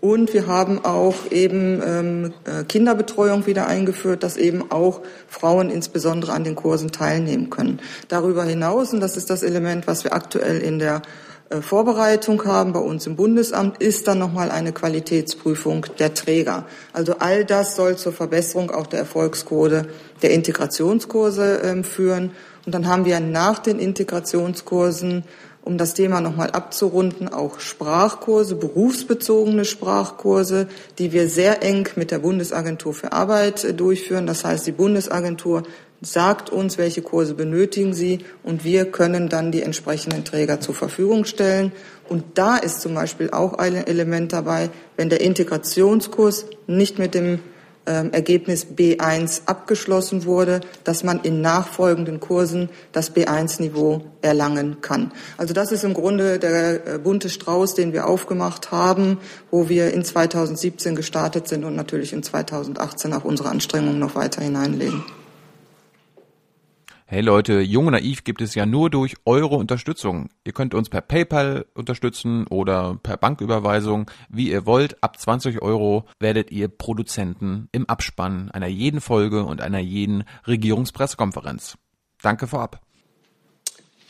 Und wir haben auch eben ähm, äh, Kinderbetreuung wieder eingeführt, dass eben auch Frauen insbesondere an den Kursen teilnehmen können. Darüber hinaus, und das ist das Element, was wir aktuell in der äh, Vorbereitung haben bei uns im Bundesamt, ist dann nochmal eine Qualitätsprüfung der Träger. Also all das soll zur Verbesserung auch der Erfolgsquote der Integrationskurse äh, führen. Und dann haben wir nach den Integrationskursen, um das Thema nochmal abzurunden, auch Sprachkurse, berufsbezogene Sprachkurse, die wir sehr eng mit der Bundesagentur für Arbeit äh, durchführen. Das heißt, die Bundesagentur sagt uns, welche Kurse benötigen Sie und wir können dann die entsprechenden Träger zur Verfügung stellen. Und da ist zum Beispiel auch ein Element dabei, wenn der Integrationskurs nicht mit dem ähm, Ergebnis B1 abgeschlossen wurde, dass man in nachfolgenden Kursen das B1-Niveau erlangen kann. Also das ist im Grunde der äh, bunte Strauß, den wir aufgemacht haben, wo wir in 2017 gestartet sind und natürlich in 2018 auch unsere Anstrengungen noch weiter hineinlegen.
Hey Leute, Jung und Naiv gibt es ja nur durch eure Unterstützung. Ihr könnt uns per PayPal unterstützen oder per Banküberweisung, wie ihr wollt. Ab 20 Euro werdet ihr Produzenten im Abspann einer jeden Folge und einer jeden Regierungspressekonferenz. Danke vorab.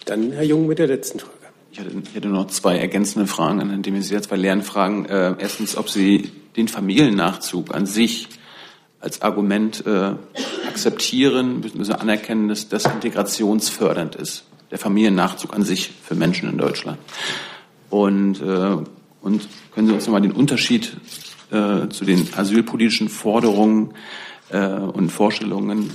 Dann Herr Jung mit der letzten Frage.
Ich hätte, ich hätte noch zwei ergänzende Fragen an Herrn de Maizière, zwei Lernfragen. Äh, erstens, ob Sie den Familiennachzug an sich als Argument äh, akzeptieren, müssen wir anerkennen, dass das integrationsfördernd ist, der Familiennachzug an sich für Menschen in Deutschland. Und, äh, und können Sie uns nochmal den Unterschied äh, zu den asylpolitischen Forderungen äh, und Vorstellungen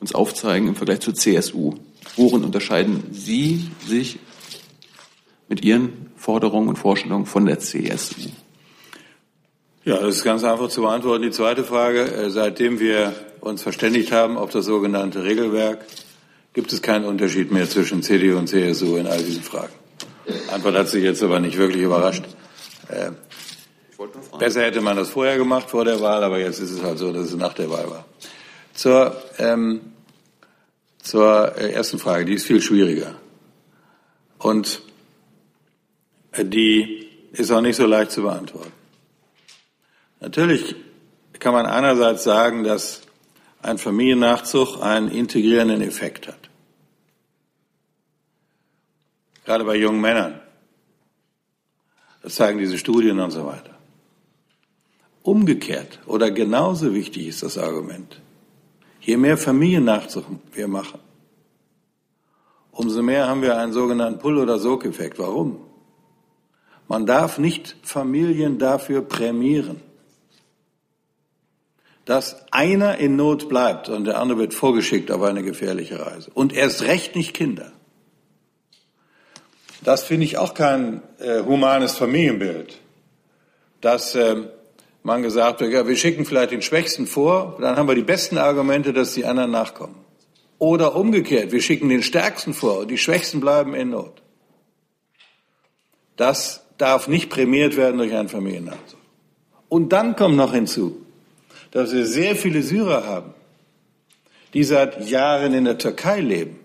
uns aufzeigen im Vergleich zur CSU? Worin unterscheiden Sie sich mit Ihren Forderungen und Vorstellungen von der CSU?
Ja, das ist ganz einfach zu beantworten. Die zweite Frage, äh, seitdem wir uns verständigt haben auf das sogenannte Regelwerk, gibt es keinen Unterschied mehr zwischen CDU und CSU in all diesen Fragen. Die Antwort hat sich jetzt aber nicht wirklich überrascht. Äh, besser hätte man das vorher gemacht, vor der Wahl, aber jetzt ist es halt so, dass es nach der Wahl war. Zur, ähm, zur äh, ersten Frage, die ist viel schwieriger. Und die ist auch nicht so leicht zu beantworten. Natürlich kann man einerseits sagen, dass ein Familiennachzug einen integrierenden Effekt hat. Gerade bei jungen Männern. Das zeigen diese Studien und so weiter. Umgekehrt oder genauso wichtig ist das Argument. Je mehr Familiennachzug wir machen, umso mehr haben wir einen sogenannten Pull- oder Sog-Effekt. Warum? Man darf nicht Familien dafür prämieren, dass einer in Not bleibt und der andere wird vorgeschickt auf eine gefährliche Reise. Und erst recht nicht Kinder. Das finde ich auch kein äh, humanes Familienbild, dass äh, man gesagt wird, ja, wir schicken vielleicht den Schwächsten vor, dann haben wir die besten Argumente, dass die anderen nachkommen. Oder umgekehrt, wir schicken den Stärksten vor und die Schwächsten bleiben in Not. Das darf nicht prämiert werden durch einen Familiennachzug. Und dann kommt noch hinzu, dass wir sehr viele Syrer haben, die seit Jahren in der Türkei leben,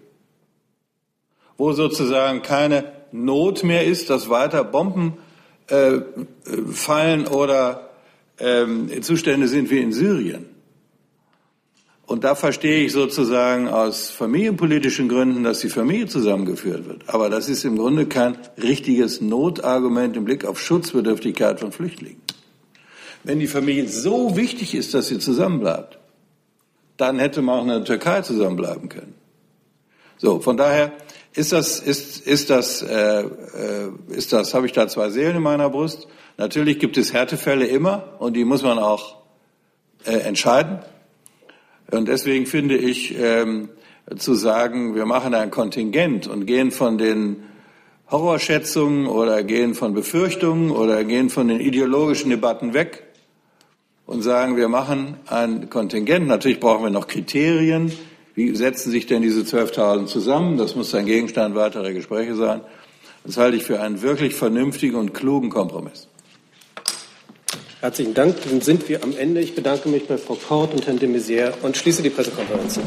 wo sozusagen keine Not mehr ist, dass weiter Bomben äh, fallen oder ähm, Zustände sind wie in Syrien. Und da verstehe ich sozusagen aus familienpolitischen Gründen, dass die Familie zusammengeführt wird. Aber das ist im Grunde kein richtiges Notargument im Blick auf Schutzbedürftigkeit von Flüchtlingen. Wenn die Familie so wichtig ist, dass sie zusammenbleibt, dann hätte man auch in der Türkei zusammenbleiben können. So, von daher ist das, ist, ist das, äh, äh, ist das, habe ich da zwei Seelen in meiner Brust? Natürlich gibt es Härtefälle immer und die muss man auch äh, entscheiden. Und deswegen finde ich, ähm, zu sagen, wir machen ein Kontingent und gehen von den Horrorschätzungen oder gehen von Befürchtungen oder gehen von den ideologischen Debatten weg und sagen, wir machen ein Kontingent. Natürlich brauchen wir noch Kriterien. Wie setzen sich denn diese 12.000 zusammen? Das muss ein Gegenstand weiterer Gespräche sein. Das halte ich für einen wirklich vernünftigen und klugen Kompromiss.
Herzlichen Dank. Dann sind wir am Ende. Ich bedanke mich bei Frau Kort und Herrn de Maizière und schließe die Pressekonferenz.